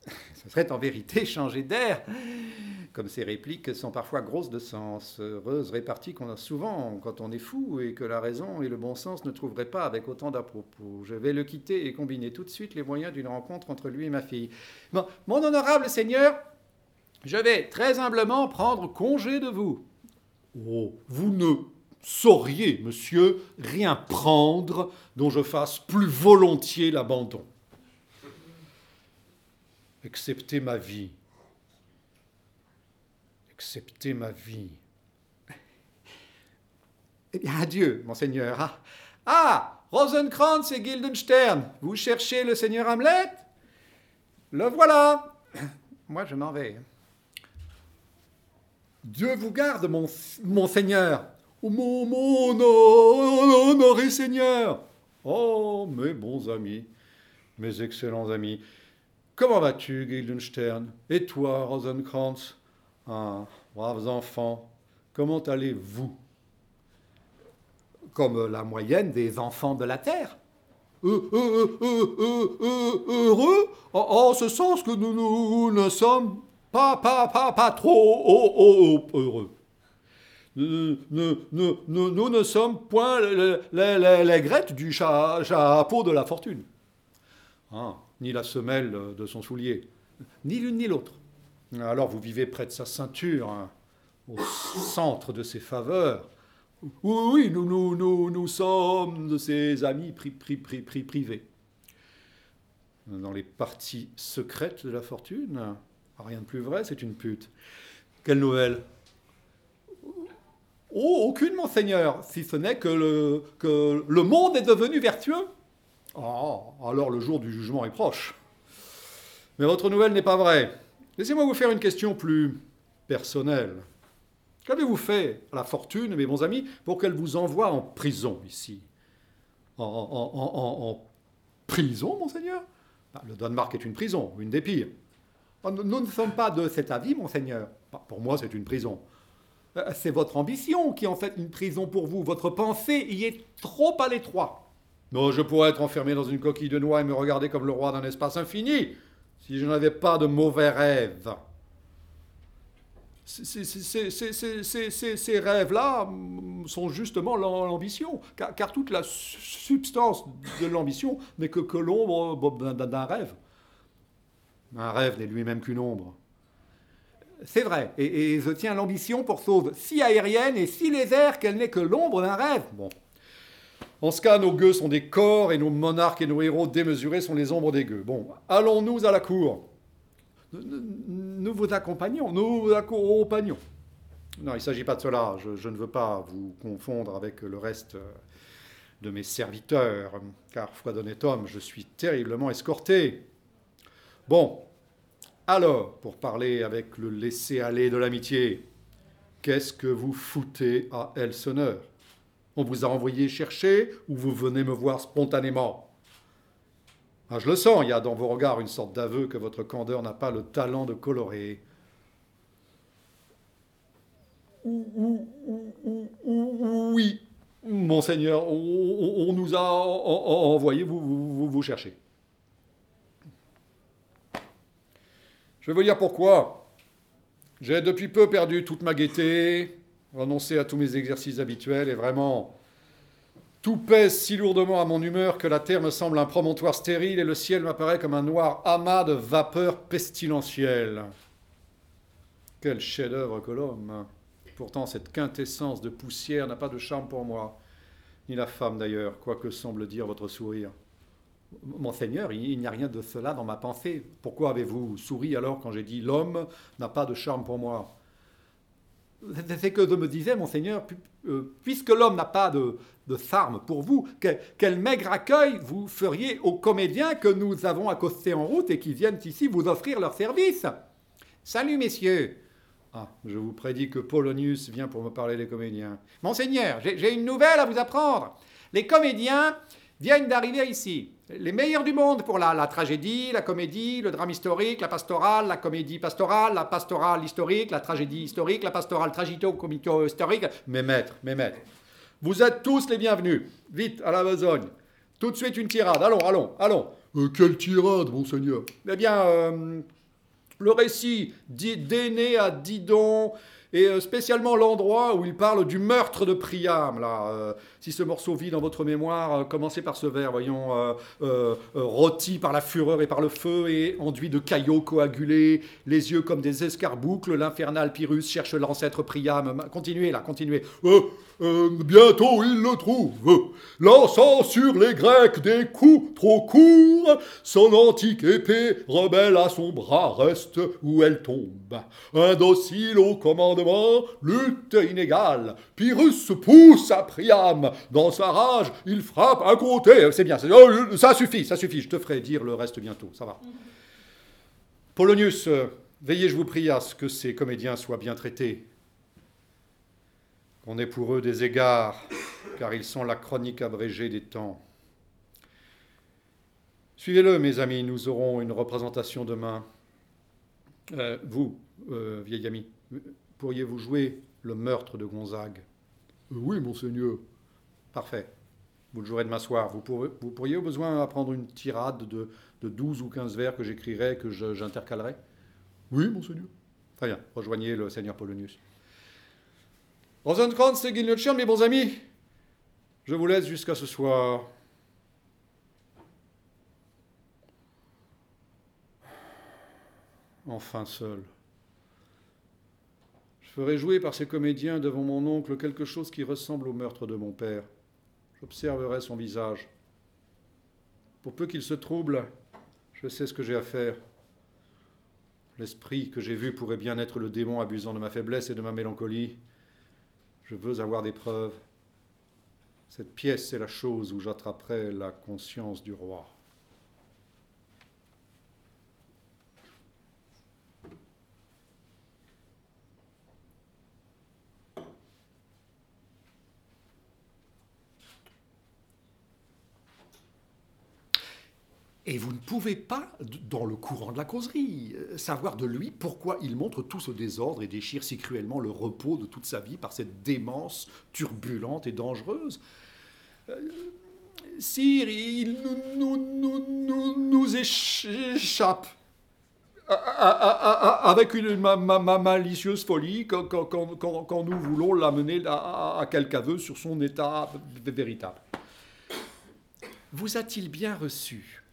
C: Ce serait en vérité changer d'air. Comme ces répliques sont parfois grosses de sens, heureuses réparties qu'on a souvent quand on est fou et que la raison et le bon sens ne trouveraient pas avec autant d'à-propos. Je vais le quitter et combiner tout de suite les moyens d'une rencontre entre lui et ma fille. Mon honorable seigneur, je vais très humblement prendre congé de vous.
B: oh, vous ne sauriez, monsieur, rien prendre dont je fasse plus volontiers l'abandon. Excepté ma vie. Excepté ma vie.
C: Eh bien, adieu, monseigneur. Ah, ah Rosenkrantz et Guildenstern, vous cherchez le seigneur Hamlet? Le voilà. Moi, je m'en vais.
B: Dieu vous garde, mon, monseigneur. Oh, mon, mon honoré seigneur. Oh, mes bons amis, mes excellents amis. Comment vas-tu, Guildenstern Et toi, Rosenkrantz Ah, braves enfants, comment allez-vous?
C: Comme la moyenne des enfants de la terre.
B: Euh, euh, euh, Heureux? En, en ce sens que nous, ne sommes pas, pas, pas, pas trop oh, oh, oh, heureux. Nous, ne sommes point les, les, grettes du cha- chapeau de la fortune. Ah, ni la semelle de son soulier. Ni l'une ni l'autre. Alors vous vivez près de sa ceinture, hein, au centre de ses faveurs. Oui, oui, nous, sommes de ses amis pri, pri, pri, pri- privés. Dans les parties secrètes de la fortune, rien de plus vrai, c'est une pute. Quelle nouvelle? Oh, aucune, monseigneur, si ce n'est que le, monde est devenu vertueux. Oh, alors le jour du jugement est proche. Mais votre nouvelle n'est pas vraie. Laissez-moi vous faire une question plus personnelle. Qu'avez-vous fait à la fortune, mes bons amis, pour qu'elle vous envoie en prison ici? En, prison, monseigneur? Bah, Le Danemark est une prison, une des pires. Ah, Nous ne sommes pas de cet avis, monseigneur. Bah, Pour moi, c'est une prison. Euh, C'est votre ambition qui en fait une prison pour vous. Votre pensée y est trop à l'étroit. Non, je pourrais être enfermé dans une coquille de noix et me regarder comme le roi d'un espace infini, si je n'avais pas de mauvais rêves. Ces- rêves-là mm, sont justement l'am- l'ambition, car, toute la su- substance de l'ambition n'est que, l'ombre bon, d'un- rêve. Un rêve n'est lui-même qu'une ombre.
C: C'est vrai, et, je tiens l'ambition pour chose si aérienne et si légère qu'elle n'est que l'ombre d'un rêve.
A: Bon. En ce cas, nos gueux sont des corps et nos monarques et nos héros démesurés sont les ombres des gueux. Bon, allons-nous à la cour.
C: Nous vous accompagnons, nous vous accompagnons.
A: Non, il ne s'agit pas de cela. Je, ne veux pas vous confondre avec le reste de mes serviteurs, car, foi d'honnête homme, je suis terriblement escorté. Bon, alors, pour parler avec le laisser-aller de l'amitié, qu'est-ce que vous foutez à Elseneur? On vous a envoyé chercher ou vous venez me voir spontanément ah, Je le sens, il y a dans vos regards une sorte d'aveu que votre candeur n'a pas le talent de colorer. Oui, monseigneur, on, nous a envoyé vous, vous, vous chercher. Je vais vous dire pourquoi. J'ai depuis peu perdu toute ma gaieté, renoncé à tous mes exercices habituels et vraiment, tout pèse si lourdement à mon humeur que la terre me semble un promontoire stérile et le ciel m'apparaît comme un noir amas de vapeur pestilentielle. Quel chef-d'œuvre que l'homme Pourtant, cette quintessence de poussière n'a pas de charme pour moi, ni la femme d'ailleurs, quoique semble dire votre sourire.
C: Monseigneur, il n'y a rien de cela dans ma pensée. Pourquoi avez-vous souri alors quand j'ai dit l'homme n'a pas de charme pour moi? C'est que je me disais, Monseigneur, euh, puisque l'homme n'a pas de, charme pour vous, quel, maigre accueil vous feriez aux comédiens que nous avons accostés en route et qui viennent ici vous offrir leur service Salut, messieurs
A: ah, je vous prédis que Polonius vient pour me parler des comédiens.
C: Monseigneur, j'ai une nouvelle à vous apprendre. Les comédiens viennent d'arriver ici. Les meilleurs du monde pour la, la, tragédie, la comédie, le drame historique, la pastorale, la comédie pastorale, la pastorale historique, la tragédie historique, la pastorale tragito-comico-historique.
A: Mes maîtres, mes maîtres, vous êtes tous les bienvenus. Vite, à la besogne. Tout de suite une tirade. Allons, allons, allons.
B: Euh, quelle tirade, monseigneur
A: Eh bien, euh, le récit d'Aîné à Didon, et euh, spécialement l'endroit où il parle du meurtre de Priam. Là, euh, si ce morceau vit dans votre mémoire, euh, commencez par ce vers, voyons, rôti par la fureur et par le feu, et enduit de caillots coagulés, les yeux comme des escarboucles, l'infernal Pyrrhus cherche l'ancêtre Priam. Continuez là, continuez.
B: Euh, bientôt il le trouve, lançant sur les Grecs des coups trop courts, son antique épée rebelle à son bras reste où elle tombe. Indocile au commandement, lutte inégale, Pyrrhus pousse à Priam, dans sa rage, il frappe à côté.
A: C'est bien, oh, ça suffit, ça suffit, je te ferai dire le reste bientôt, ça va. Polonius, euh, veillez, je vous prie, à ce que ces comédiens soient bien traités qu'on ait pour eux des égards, car ils sont la chronique abrégée des temps. Suivez-le, mes amis, nous aurons une représentation demain. Euh, vous, euh, vieil ami, pourriez-vous jouer le meurtre de Gonzague?
B: Oui, monseigneur.
A: Parfait. Vous le jouerez demain soir. Vous, vous pourriez au besoin apprendre une tirade de, de 12 ou 15 vers que j'écrirai, que j'intercalerai?
B: Oui, monseigneur.
A: Très bien. Rejoignez le seigneur Polonius. Rosenkranz et Guilnotchern, mes bons amis, je vous laisse jusqu'à ce soir. Enfin seul. Je ferai jouer par ces comédiens devant mon oncle quelque chose qui ressemble au meurtre de mon père. J'observerai son visage. Pour peu qu'il se trouble, je sais ce que j'ai à faire. L'esprit que j'ai vu pourrait bien être le démon abusant de ma faiblesse et de ma mélancolie. Je veux avoir des preuves. Cette pièce est la chose où j'attraperai la conscience du roi.
D: Et vous ne pouvez pas, dans le courant de la causerie, euh, savoir de lui pourquoi il montre tout ce désordre et déchire si cruellement le repos de toute sa vie par cette démence turbulente et dangereuse.
C: Euh, sire, il nous, nous, nous, nous échappe avec une malicieuse folie quand, quand, quand, nous voulons l'amener à quelque aveu sur son état véritable.
D: Vous a-t-il bien reçu?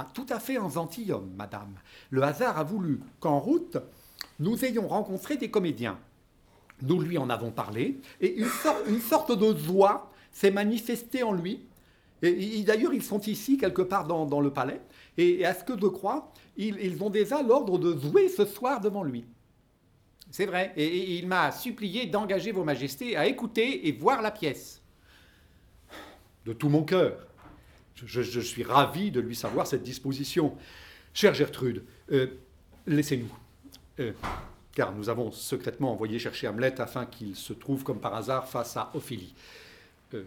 D: Ah, tout à fait en gentilhomme, madame. Le hasard a voulu qu'en route,
C: nous ayons rencontré des comédiens. Nous lui en avons parlé, et une, sorte, de joie s'est manifestée en lui. Et, d'ailleurs, ils sont ici, quelque part dans, le palais, et, à ce que je crois, ils, ont déjà l'ordre de jouer ce soir devant lui. C'est vrai, et il m'a supplié d'engager vos majestés à écouter et voir la pièce.
A: De tout mon cœur. Je, suis ravi de lui savoir cette disposition. Chère Gertrude, euh, laissez-nous. Euh, car nous avons secrètement envoyé chercher Hamlet afin qu'il se trouve comme par hasard face à Ophélie. Euh,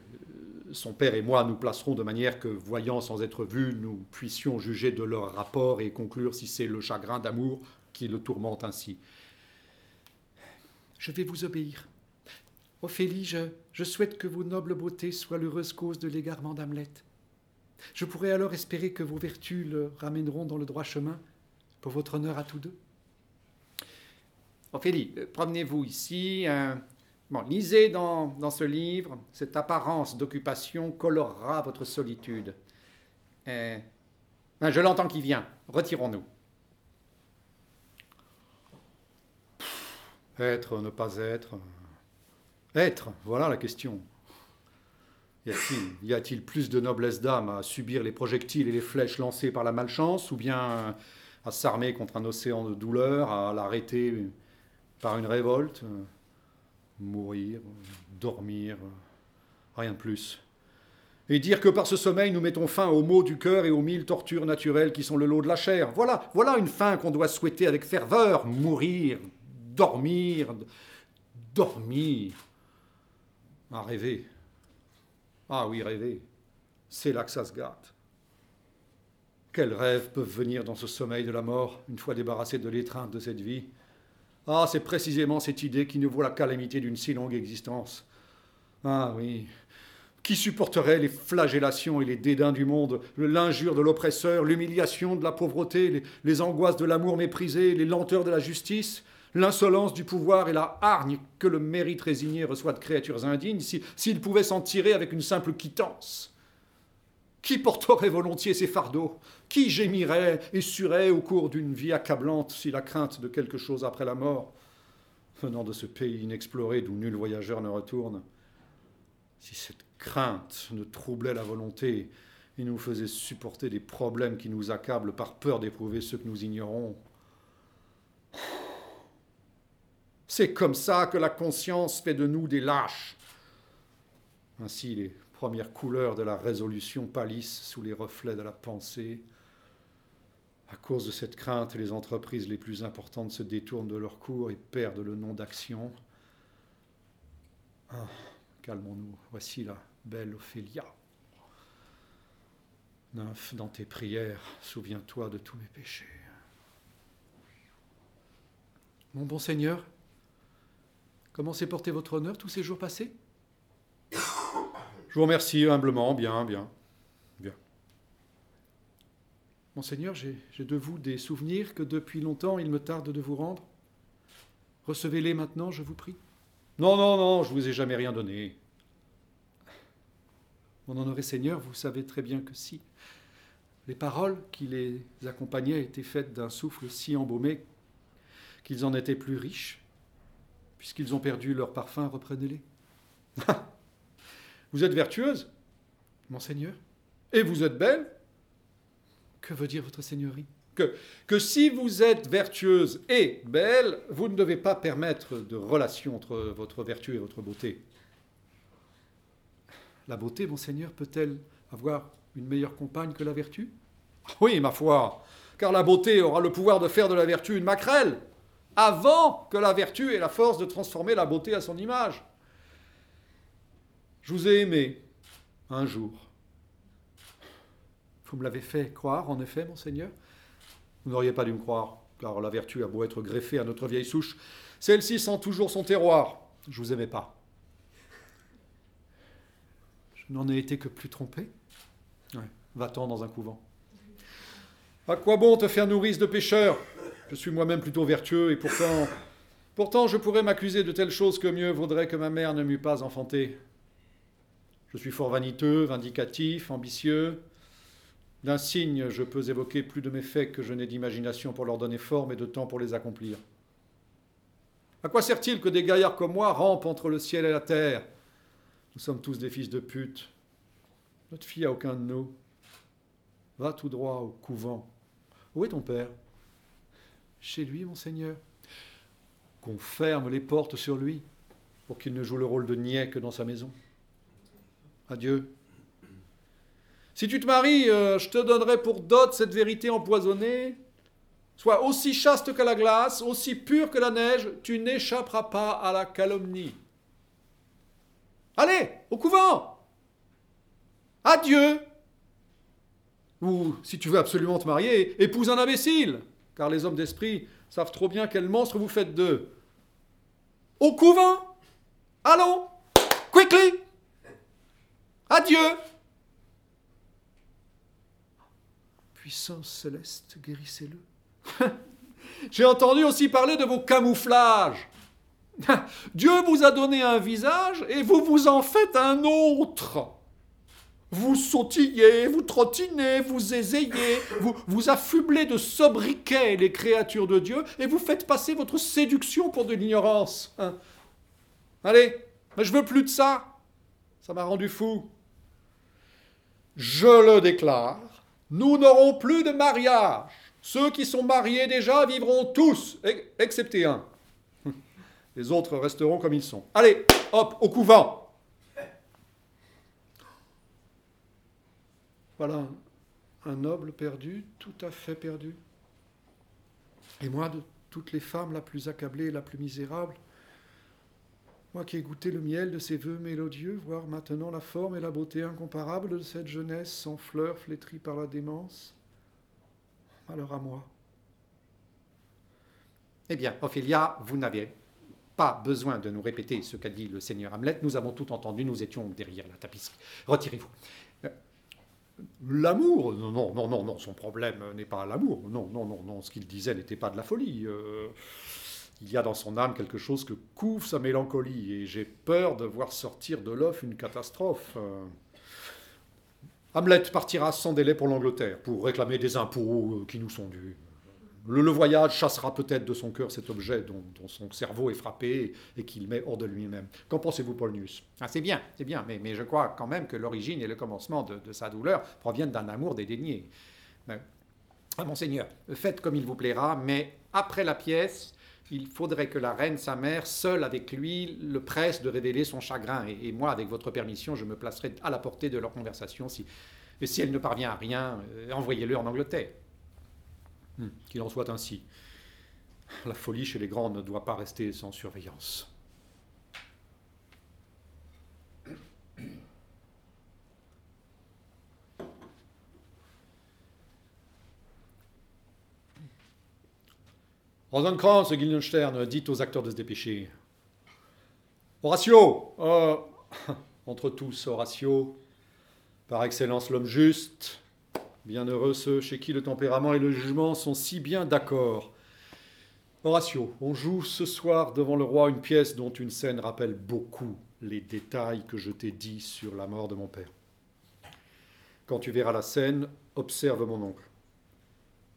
A: son père et moi nous placerons de manière que, voyant sans être vus, nous puissions juger de leur rapport et conclure si c'est le chagrin d'amour qui le tourmente ainsi.
D: Je vais vous obéir. Ophélie, je, je souhaite que vos nobles beautés soient l'heureuse cause de l'égarement d'Hamlet. Je pourrais alors espérer que vos vertus le ramèneront dans le droit chemin pour votre honneur à tous deux.
C: Ophélie, euh, promenez-vous ici. bon, lisez dans, ce livre. Cette apparence d'occupation colorera votre solitude. Euh, ah, je l'entends qui vient. Retirons-nous.
A: Être, ne pas être. Être, voilà la question. Y a-t-il, plus de noblesse d'âme à subir les projectiles et les flèches lancées par la malchance, ou bien à s'armer contre un océan de douleur, à l'arrêter par une révolte, mourir, dormir, rien de plus. Et dire que par ce sommeil, nous mettons fin aux maux du cœur et aux mille tortures naturelles qui sont le lot de la chair. Voilà, voilà une fin qu'on doit souhaiter avec ferveur. Mourir, dormir, dormir. Ah, rêver. Ah oui, rêver. C'est là que ça se gâte. Quels rêves peuvent venir dans ce sommeil de la mort, une fois débarrassé de l'étreinte de cette vie? Ah, c'est précisément cette idée qui nous vaut la calamité d'une si longue existence. Ah oui. Qui supporterait les flagellations et les dédains du monde, l'injure de l'oppresseur, l'humiliation de la pauvreté, les angoisses de l'amour méprisé, les lenteurs de la justice, l'insolence du pouvoir et la hargne que le mérite résigné reçoit de créatures indignes, si- s'il pouvait s'en tirer avec une simple quittance Qui porterait volontiers ces fardeaux? Qui gémirait et suerait au cours d'une vie accablante si la crainte de quelque chose après la mort, venant de ce pays inexploré d'où nul voyageur ne retourne, si cette crainte ne troublait la volonté et nous faisait supporter des problèmes qui nous accablent par peur d'éprouver ceux que nous ignorons? C'est comme ça que la conscience fait de nous des lâches. Ainsi, les premières couleurs de la résolution pâlissent sous les reflets de la pensée. À cause de cette crainte, les entreprises les plus importantes se détournent de leur cours et perdent le nom d'action. Ah, calmons-nous. Voici la belle Ophélia. Nymphe, dans tes prières, souviens-toi de tous mes péchés.
D: Mon bon Seigneur, comment s'est porté votre honneur tous ces jours passés
A: Je vous remercie humblement, bien, bien.
D: Monseigneur, j'ai j'ai de vous des souvenirs que depuis longtemps il me tarde de vous rendre. Recevez-les maintenant, je vous prie.
A: Non, non, non, je vous ai jamais rien donné.
D: Mon honoré Seigneur, vous savez très bien que si les paroles qui les accompagnaient étaient faites d'un souffle si embaumé qu'ils en étaient plus riches, puisqu'ils ont perdu leur parfum, reprenez-les.
A: Vous êtes vertueuse
D: Monseigneur,
A: et vous êtes belle.
D: Que veut dire votre Seigneurie?
A: Que, que si vous êtes vertueuse et belle, vous ne devez pas permettre de relation entre votre vertu et votre beauté.
D: La beauté, Monseigneur, peut-elle avoir une meilleure compagne que la vertu?
A: Oui, ma foi, car la beauté aura le pouvoir de faire de la vertu une maquerelle, avant que la vertu ait la force de transformer la beauté à son image. Je vous ai aimé un jour.
D: Vous me l'avez fait croire, en effet, Monseigneur?
A: Vous n'auriez pas dû me croire, car la vertu a beau être greffée à notre vieille souche, celle-ci sent toujours son terroir. Je vous aimais pas.
D: Je n'en ai été que plus trompé.
A: Va-t'en dans un couvent. À quoi bon te faire nourrice de pécheurs Je suis moi-même plutôt vertueux et pourtant, pourtant je pourrais m'accuser de telles choses que mieux vaudrait que ma mère ne m'eût pas enfanté. Je suis fort vaniteux, vindicatif, ambitieux. D'un signe, je peux évoquer plus de méfaits que je n'ai d'imagination pour leur donner forme et de temps pour les accomplir. À quoi sert-il que des gaillards comme moi rampent entre le ciel et la terre? Nous sommes tous des fils de pute. Notre fille a aucun de nous. Va tout droit au couvent. Où est ton père? Chez lui, monseigneur. Qu'on ferme les portes sur lui pour qu'il ne joue le rôle de niais que dans sa maison. Adieu. Si tu te maries, euh, je te donnerai pour dot cette vérité empoisonnée. Sois aussi chaste que la glace, aussi pur que la neige, tu n'échapperas pas à la calomnie. Allez, au couvent Adieu Ou, si tu veux absolument te marier, épouse un imbécile, car les hommes d'esprit savent trop bien quel monstre vous faites d'eux. Au couvent Allons Quickly Adieu Puissance céleste, guérissez-le. J'ai entendu aussi parler de vos camouflages. Dieu vous a donné un visage et vous vous en faites un autre. Vous sautillez, vous trottinez, vous ésayez, vous, vous affublez de sobriquets les créatures de Dieu et vous faites passer votre séduction pour de l'ignorance. Hein. Allez, mais je veux plus de ça. Ça m'a rendu fou. Je le déclare, nous n'aurons plus de mariage. Ceux qui sont mariés déjà vivront tous, excepté un. Les autres resteront comme ils sont. Allez, hop, au couvent. Voilà un noble perdu, tout à fait perdu. Et moi, de toutes les femmes la plus accablée la plus misérable, moi qui ai goûté le miel de ces vœux mélodieux, voir maintenant la forme et la beauté incomparable de cette jeunesse sans fleurs flétrie par la démence, alors à moi.
C: Eh bien, Ophélia, vous n'avez pas besoin de nous répéter ce qu'a dit le seigneur Hamlet. Nous avons tout entendu, nous étions derrière la tapisserie. Retirez-vous.
A: L'amour Non, non, non, non, son problème n'est pas l'amour. Non, non, non, non, ce qu'il disait n'était pas de la folie. Euh, il y a dans son âme quelque chose que couvre sa mélancolie, et j'ai peur de voir sortir de l'offre une catastrophe. Euh, Hamlet partira sans délai pour l'Angleterre, pour réclamer des impôts euh, qui nous sont dus. Le, voyage chassera peut-être de son cœur cet objet dont, son cerveau est frappé et, qu'il met hors de lui-même. Qu'en pensez-vous, Polnius
C: ah, C'est bien, c'est bien, mais, je crois quand même que l'origine et le commencement de, sa douleur proviennent d'un amour dédaigné. Euh, ah, monseigneur, faites comme il vous plaira, mais après la pièce, il faudrait que la reine, sa mère, seule avec lui, le presse de révéler son chagrin. Et, moi, avec votre permission, je me placerai à la portée de leur conversation. Si, et si elle ne parvient à rien, euh, envoyez-le en Angleterre. Hmm, qu'il en soit ainsi. La folie chez les grands ne doit pas rester sans surveillance.
A: Rosenkranz, Guildenstern, dit aux acteurs de se dépêcher. Horatio euh, Entre tous, Horatio, par excellence l'homme juste, bienheureux ceux chez qui le tempérament et le jugement sont si bien d'accord. Horatio, on joue ce soir devant le roi une pièce dont une scène rappelle beaucoup les détails que je t'ai dit sur la mort de mon père. Quand tu verras la scène, observe mon oncle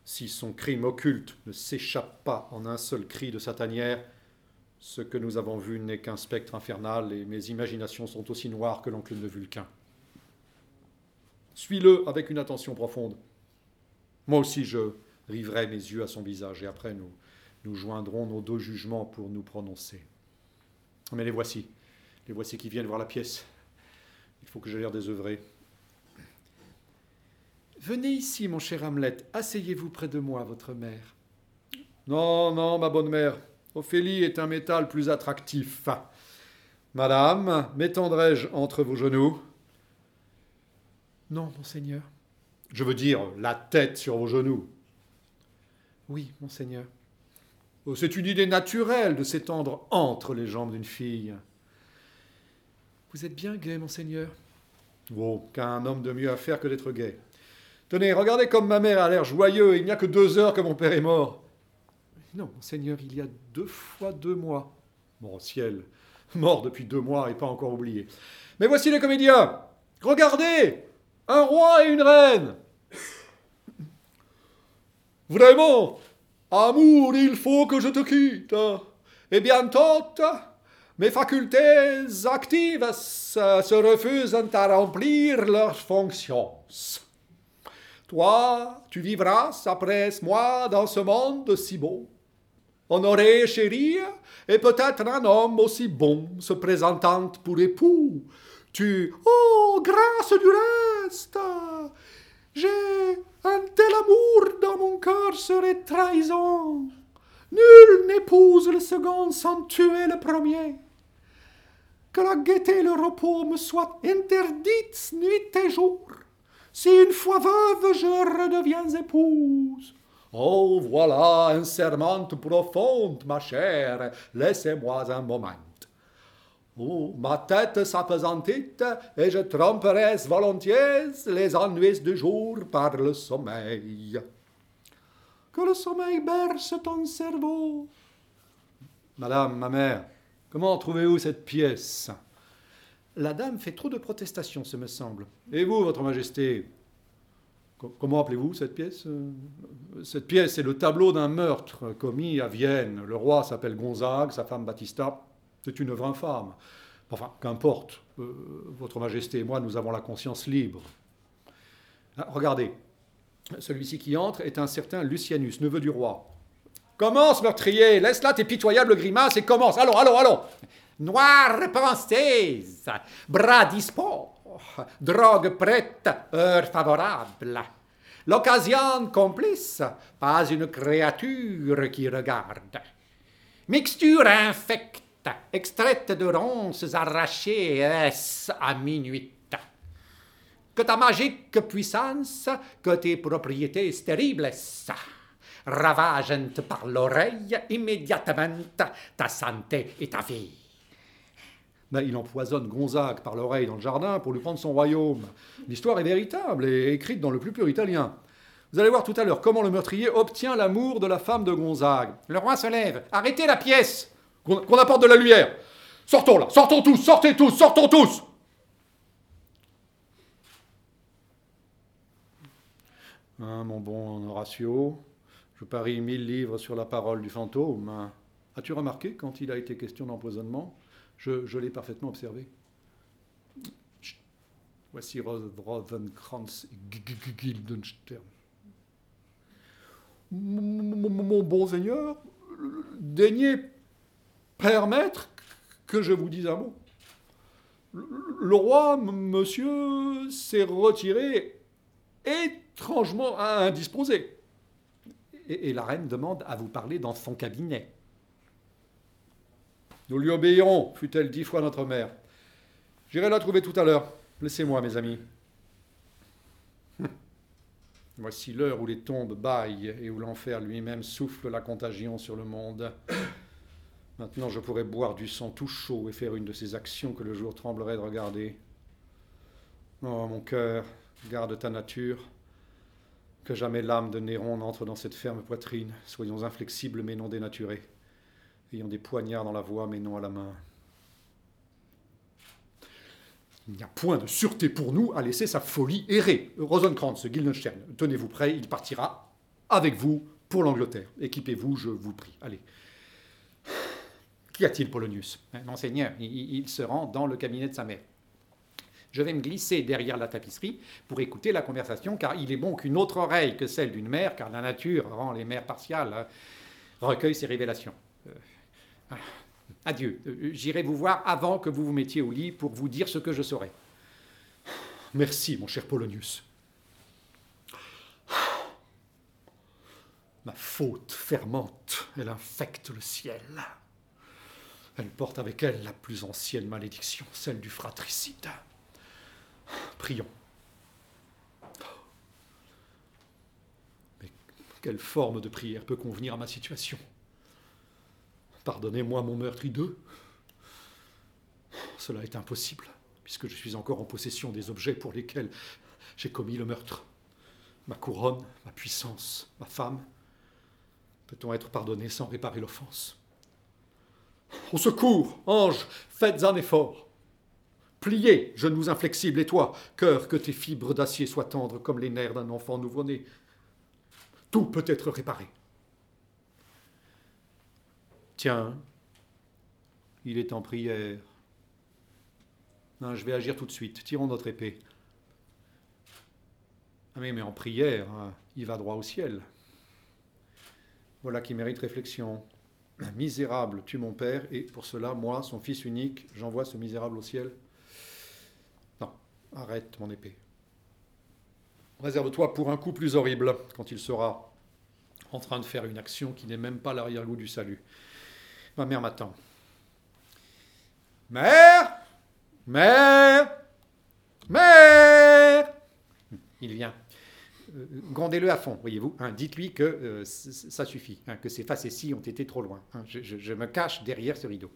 A: si son crime occulte ne s'échappe pas en un seul cri de sa tanière, ce que nous avons vu n'est qu'un spectre infernal et mes imaginations sont aussi noires que l'enclume de Vulcain. Suis-le avec une attention profonde. Moi aussi, je riverai mes yeux à son visage et après nous, nous joindrons nos deux jugements pour nous prononcer. Mais les voici, les voici qui viennent voir la pièce. Il faut que je l'air désœuvrer.
D: Venez ici, mon cher Hamlet, asseyez-vous près de moi, votre mère.
A: Non, non, ma bonne mère, Ophélie est un métal plus attractif. Madame, m'étendrai-je entre vos genoux?
D: Non, monseigneur.
A: Je veux dire la tête sur vos genoux.
D: Oui, monseigneur.
A: Oh, c'est une idée naturelle de s'étendre entre les jambes d'une fille.
D: Vous êtes bien gai, monseigneur.
A: Oh, qu'un homme de mieux à faire que d'être gai. Tenez, regardez comme ma mère a l'air joyeux, il n'y a que deux heures que mon père est mort.
D: Non, Seigneur, il y a deux fois deux mois.
A: Mon ciel, mort depuis deux mois et pas encore oublié. Mais voici les comédiens. Regardez, un roi et une reine. Vraiment, amour, il faut que je te quitte.
B: Et bientôt, mes facultés actives se refusent à remplir leurs fonctions. Toi, tu vivras après moi dans ce monde si beau. Honoré, chérie, et peut-être un homme aussi bon se présentant pour époux. Tu, oh, grâce du reste, j'ai un tel amour dans mon cœur serait trahison. Nul n'épouse le second sans tuer le premier. Que la gaieté et le repos me soient interdites nuit et jour. Si une fois veuve, je redeviens épouse. Oh, voilà un serment profonde, ma chère, laissez-moi un moment. Oh, ma tête s'appesantit et je tromperais volontiers les ennuis du jour par le sommeil. Que le sommeil berce ton cerveau.
A: Madame, ma mère, comment trouvez-vous cette pièce?
C: La dame fait trop de protestations, ce me semble.
A: Et vous, votre majesté? Comment appelez-vous cette pièce? Cette pièce est le tableau d'un meurtre commis à Vienne. Le roi s'appelle Gonzague, sa femme Battista. C'est une œuvre infâme. Enfin, qu'importe. Euh, votre Majesté et moi, nous avons la conscience libre. Ah, regardez. Celui-ci qui entre est un certain Lucianus, neveu du roi.
C: Commence, meurtrier Laisse là tes pitoyables grimaces et commence Allons, allons, allons Noire pensée bras dispo, drogue prête, heure favorable. L'occasion complice, pas une créature qui regarde. Mixture infecte, extraite de ronces arrachées à minuit. Que ta magique puissance, que tes propriétés stériles ravagent par l'oreille immédiatement ta santé et ta vie.
A: Mais il empoisonne Gonzague par l'oreille dans le jardin pour lui prendre son royaume. L'histoire est véritable et écrite dans le plus pur italien. Vous allez voir tout à l'heure comment le meurtrier obtient l'amour de la femme de Gonzague.
C: Le roi se lève. Arrêtez la pièce
B: Qu'on apporte de la lumière Sortons là Sortons tous Sortez tous Sortons tous
A: Hein, mon bon Horatio, je parie mille livres sur la parole du fantôme. As-tu remarqué quand il a été question d'empoisonnement Je, l'ai parfaitement observé. Voici Rosenkranz Guildenstern.
B: Mon bon Seigneur, daignez permettre que je vous dise un mot. Le roi, monsieur, s'est retiré étrangement indisposé.
C: Et, et, la reine demande à vous parler dans son cabinet.
A: Nous lui obéirons, fut-elle dix fois notre mère. J'irai la trouver tout à l'heure. Laissez-moi, mes amis. Voici l'heure où les tombes baillent et où l'enfer lui-même souffle la contagion sur le monde. Maintenant, je pourrais boire du sang tout chaud et faire une de ces actions que le jour tremblerait de regarder. Oh, mon cœur, garde ta nature. Que jamais l'âme de Néron n'entre dans cette ferme poitrine. Soyons inflexibles mais non dénaturés. Ayons des poignards dans la voix mais non à la main.
B: Il n'y a point de sûreté pour nous à laisser sa folie errer. Rosenkrantz, Guildenstern, tenez-vous prêt, il partira avec vous pour l'Angleterre. Équipez-vous, je vous prie. Allez. Qu'y a-t-il, Polonius?
C: Monseigneur, il se rend dans le cabinet de sa mère. Je vais me glisser derrière la tapisserie pour écouter la conversation, car il est bon qu'une autre oreille que celle d'une mère, car la nature rend les mères partiales, hein, recueille ses révélations. Euh, adieu. Euh, j'irai vous voir avant que vous vous mettiez au lit pour vous dire ce que je saurai.
B: Merci, mon cher Polonius. Ma faute fermente, elle infecte le ciel. Elle porte avec elle la plus ancienne malédiction, celle du fratricide. Prions. Mais quelle forme de prière peut convenir à ma situation? Pardonnez-moi mon meurtre hideux. Cela est impossible, puisque je suis encore en possession des objets pour lesquels j'ai commis le meurtre. Ma couronne, ma puissance, ma femme. Peut-on être pardonné sans réparer l'offense? Au secours, ange, faites un effort. Pliez, genoux inflexibles, et toi, cœur, que tes fibres d'acier soient tendres comme les nerfs d'un enfant nouveau-né. Tout peut être réparé. Tiens,
A: Il est en prière. Non, je vais agir tout de suite. Tirons notre épée. Ah mais, mais en prière, hein, il va droit au ciel. Voilà qui mérite réflexion. Misérable tue mon père, et pour cela, moi, son fils unique, j'envoie ce misérable au ciel. Non, arrête mon épée. Réserve-toi pour un coup plus horrible, quand il sera en train de faire une action qui n'est même pas l'arrière-goût du salut. Ma mère m'attend. Mère Mère Mère Il vient. Euh, grondez-le à fond, voyez-vous. Hein, Dites-lui que euh, ça suffit, hein, que ces facéties ont été trop loin. Hein. je, je, me cache derrière ce rideau.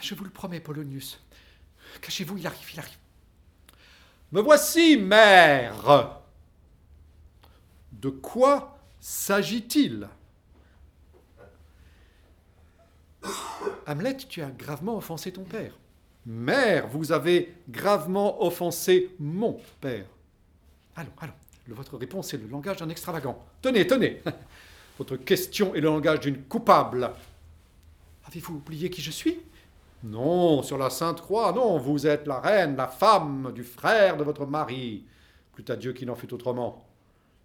D: Je vous le promets, Polonius. Cachez-vous, il arrive, il arrive.
A: Me voici, mère. De quoi s'agit-il?
D: Hamlet, tu as gravement offensé ton père.
A: Mère, vous avez gravement offensé mon père.
D: Allons, allons. Votre réponse est le langage d'un extravagant.
A: Tenez, tenez. Votre question est le langage d'une coupable.
D: Avez-vous oublié qui je suis?
A: Non, sur la Sainte Croix, non. Vous êtes la reine, la femme du frère de votre mari. Plût à Dieu qu'il en fût autrement.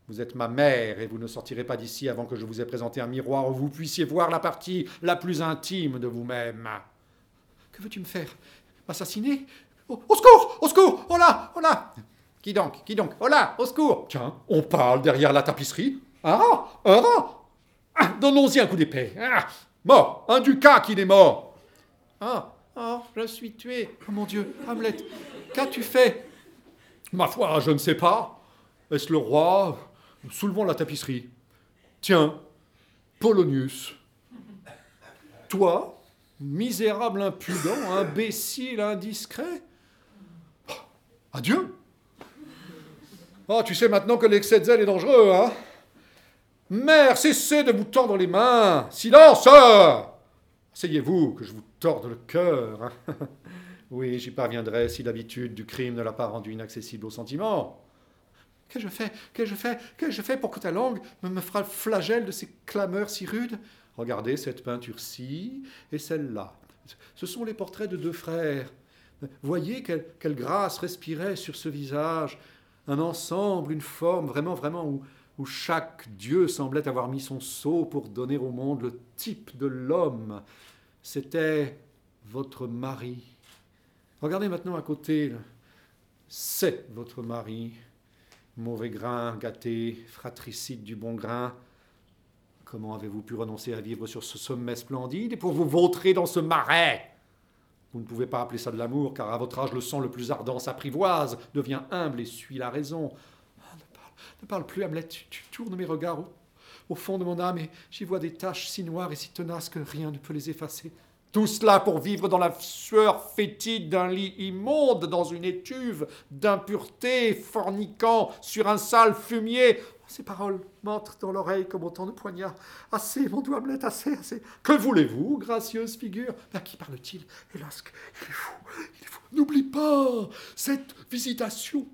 A: Vous êtes ma mère et vous ne sortirez pas d'ici avant que je vous ai présenté un miroir où vous puissiez voir la partie la plus intime de vous-même.
D: Que veux-tu me faire? M'assassiner? Au, au, secours Au secours Oh là Oh là
C: qui donc? Qui donc? Oh là Au secours
A: Tiens, on parle derrière la tapisserie. Un rat Un rat ah, Donnons-y un coup d'épée. Ah, mort Un ducat qu'il est mort
C: Oh Oh Je suis tué
D: Oh mon Dieu Hamlet Qu'as-tu fait?
A: Ma foi, je ne sais pas. Est-ce le roi? Soulevons la tapisserie. Tiens, Polonius. Toi, misérable impudent, imbécile, indiscret. Adieu Oh, tu sais maintenant que l'excès de zèle est dangereux, hein Mère, cessez de vous tendre les mains Silence Asseyez-vous, que je vous torde le cœur. Hein. oui, j'y parviendrai si l'habitude du crime ne l'a pas rendu inaccessible aux sentiments.
D: Que je fais Que je fais Que je fais pour que ta langue me, me fera le flagelle de ces clameurs si rudes?
A: Regardez cette peinture-ci et celle-là. Ce sont les portraits de deux frères. Voyez quelle grâce respirait sur ce visage, un ensemble, une forme, vraiment, vraiment, où, chaque dieu semblait avoir mis son sceau pour donner au monde le type de l'homme. C'était votre mari. Regardez maintenant à côté, c'est votre mari. Mauvais grain, gâté, fratricide du bon grain. Comment avez-vous pu renoncer à vivre sur ce sommet splendide et pour vous vautrer dans ce marais? Vous ne pouvez pas appeler ça de l'amour, car à votre âge, le sang le plus ardent s'apprivoise, devient humble et suit la raison.
D: Ah, ne, parle, plus, Hamlet, tu, tu tournes mes regards au, au, fond de mon âme, et j'y vois des taches si noires et si tenaces que rien ne peut les effacer.
A: Tout cela pour vivre dans la sueur fétide d'un lit immonde, dans une étuve d'impureté, forniquant sur un sale fumier.
D: Ces paroles m'entrent dans l'oreille comme autant de poignards. Assez, mon doigt Hamlet, assez, assez.
A: Que voulez-vous, gracieuse figure?
D: À qui parle-t-il? Hélas, il est fou, il est fou. N'oublie pas, cette visitation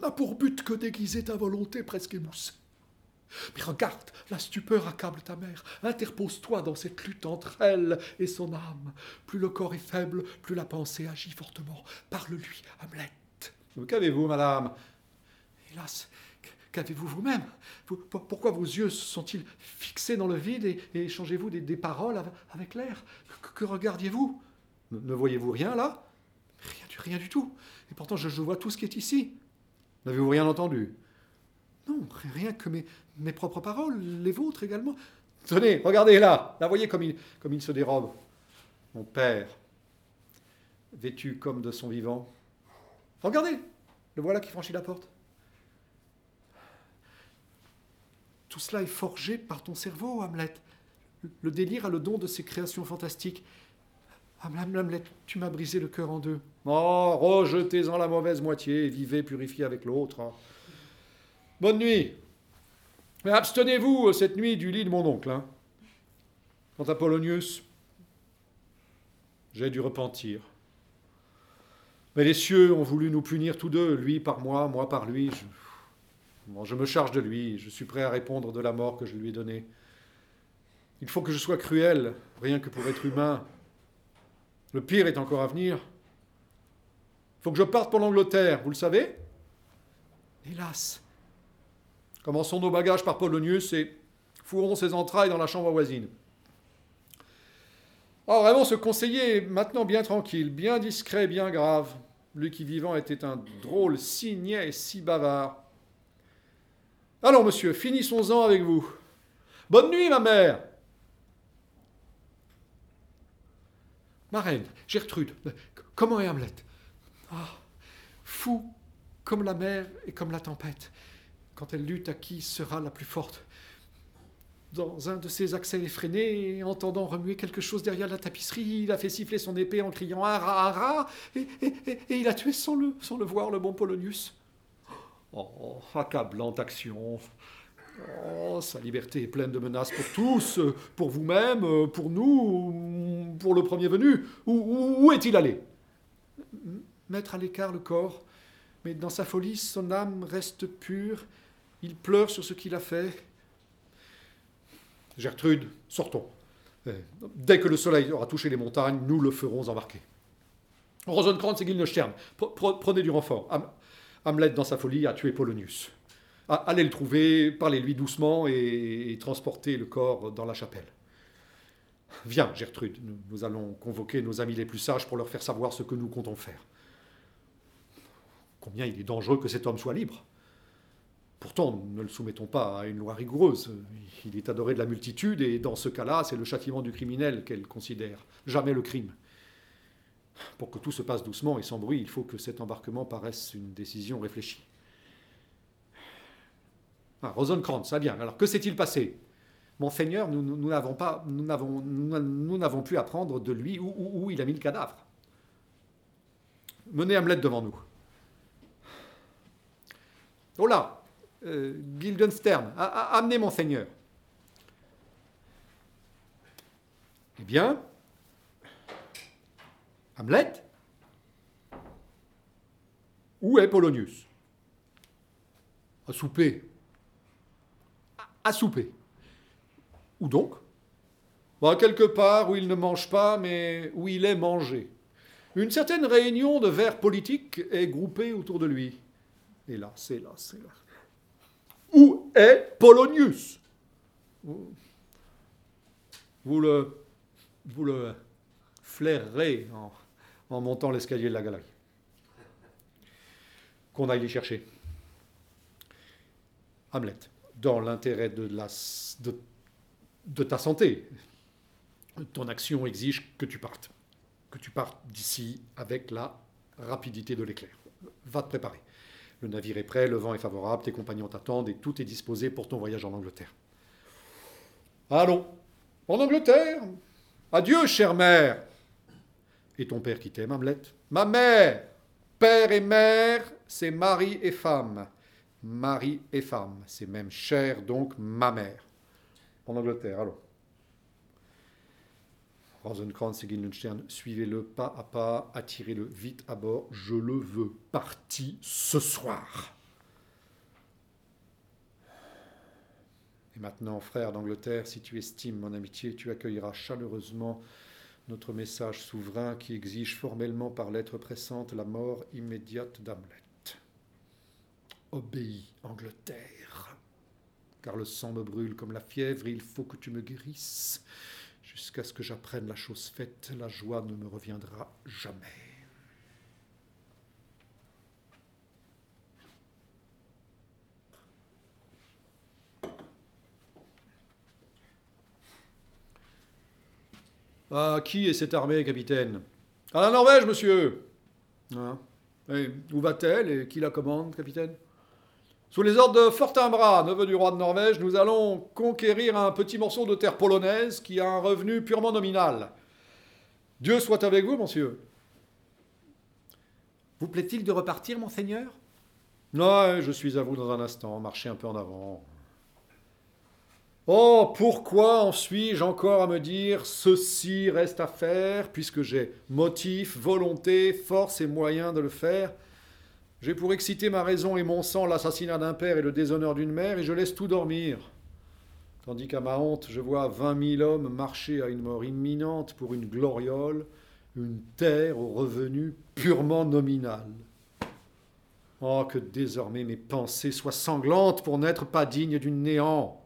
D: n'a pour but que d'aiguiser ta volonté presque émoussée. Mais regarde, la stupeur accable ta mère. Interpose-toi dans cette lutte entre elle et son âme. Plus le corps est faible, plus la pensée agit fortement. Parle-lui, Hamlet.
A: Qu'avez-vous, madame?
D: Hélas, qu'avez-vous vous-même vous, Pourquoi vos yeux sont-ils fixés dans le vide et, échangez-vous des, paroles avec l'air? Que, regardiez-vous?
A: Ne, voyez-vous rien là?
D: Rien du, tout. Et pourtant, je, vois tout ce qui est ici.
A: N'avez-vous rien entendu?
D: Non, rien que mes, propres paroles, les vôtres également.
A: Tenez, regardez là, là, voyez comme il se dérobe. Mon père, vêtu comme de son vivant. Regardez, le voilà qui franchit la porte.
D: Tout cela est forgé par ton cerveau, Hamlet. Le délire a le don de ces créations fantastiques. Hamlet, tu m'as brisé le cœur en deux.
A: Oh, rejetez-en la mauvaise moitié et vivez purifié avec l'autre. Bonne nuit. Mais abstenez-vous euh, cette nuit du lit de mon oncle. Hein. Quant à Polonius, j'ai dû repentir. Mais les cieux ont voulu nous punir tous deux, lui par moi, moi par lui. Bon, je me charge de lui, je suis prêt à répondre de la mort que je lui ai donnée. Il faut que je sois cruel, rien que pour être humain. Le pire est encore à venir. Il faut que je parte pour l'Angleterre, vous le savez?
D: Hélas,
A: Commençons nos bagages par Polonius et fourrons ses entrailles dans la chambre voisine. Ah, vraiment, ce conseiller est maintenant bien tranquille, bien discret, bien grave. Lui qui vivant était un drôle si niais et si bavard. Allons, monsieur, finissons-en avec vous. Bonne nuit, ma mère
D: ma Gertrude, comment est Hamlet? Ah, fou comme la mer et comme la tempête, quand elle lutte à qui sera la plus forte? Dans un de ses accès effrénés, entendant remuer quelque chose derrière la tapisserie, il a fait siffler son épée en criant Hara, Hara, et, et, il a tué sans le voir le bon Polonius.
A: Oh, accablante action. Oh, sa liberté est pleine de menaces pour tous, pour vous-même, pour nous, pour le premier venu. Où, où- où est-il allé?
D: Mettre à l'écart le corps, mais dans sa folie, son âme reste pure. Il pleure sur ce qu'il a fait.
A: Gertrude, sortons. Eh, Dès que le soleil aura touché les montagnes, nous le ferons embarquer. Rosenkrantz et Guildenstern, pre- pre- prenez du renfort. Ham- Hamlet, dans sa folie, a tué Polonius. Allez le trouver, parlez-lui doucement et, et transportez le corps dans la chapelle. Viens, Gertrude, nous, nous allons convoquer nos amis les plus sages pour leur faire savoir ce que nous comptons faire. Combien il est dangereux que cet homme soit libre. Pourtant, ne le soumettons pas à une loi rigoureuse. Il est adoré de la multitude et dans ce cas-là, c'est le châtiment du criminel qu'elle considère, jamais le crime. Pour que tout se passe doucement et sans bruit, il faut que cet embarquement paraisse une décision réfléchie. Ah, Rosenkrantz, ah bien. Alors, que s'est-il passé? Monseigneur, nous n'avons pas, nous n'avons, nous pu apprendre de lui où, il a mis le cadavre. Menez Hamlet devant nous. Oh là, euh, Guildenstern, amenez Monseigneur. Eh bien, Hamlet Où est Polonius? À souper. À, souper. Où donc? Bah, Quelque part où il ne mange pas, mais où il est mangé. Une certaine réunion de vers politiques est groupée autour de lui. Hélas, hélas, hélas. Où est Polonius? Vous, vous le, vous le flairerez en, en montant l'escalier de la galerie. Qu'on aille les chercher. Hamlet, dans l'intérêt de, de ta santé, ton action exige que tu partes. Que tu partes d'ici avec la rapidité de l'éclair. Va te préparer. Le navire est prêt, le vent est favorable, tes compagnons t'attendent et tout est disposé pour ton voyage en Angleterre. Allons, en Angleterre. Adieu, chère mère. Et ton père qui t'aime, Hamlet Ma mère Père et mère, c'est mari et femme. Mari et femme, c'est même cher, donc ma mère. En Angleterre, allons. Rosenkrantz et Guildenstern, suivez-le pas à pas, attirez-le vite à bord, je le veux parti ce soir. Et maintenant, frère d'Angleterre, si tu estimes mon amitié, tu accueilleras chaleureusement notre message souverain qui exige formellement par lettre pressante la mort immédiate d'Hamlet. Obéis, Angleterre, car le sang me brûle comme la fièvre et il faut que tu me guérisses. Jusqu'à ce que j'apprenne la chose faite, la joie ne me reviendra jamais. Ah, qui est cette armée, capitaine? À la Norvège, monsieur Ah. Et où va-t-elle et qui la commande, capitaine? Sous les ordres de Fortinbras, neveu du roi de Norvège, nous allons conquérir un petit morceau de terre polonaise qui a un revenu purement nominal. Dieu soit avec vous, monsieur.
C: Vous plaît-il de repartir, monseigneur?
A: Non, je suis à vous dans un instant. Marchez un peu en avant. Oh, pourquoi en suis-je encore à me dire ceci reste à faire, puisque j'ai motif, volonté, force et moyens de le faire? J'ai pour exciter ma raison et mon sang l'assassinat d'un père et le déshonneur d'une mère, et je laisse tout dormir. Tandis qu'à ma honte, je vois vingt mille hommes marcher à une mort imminente pour une gloriole, une terre aux revenus purement nominal. Oh, que désormais mes pensées soient sanglantes pour n'être pas dignes du néant.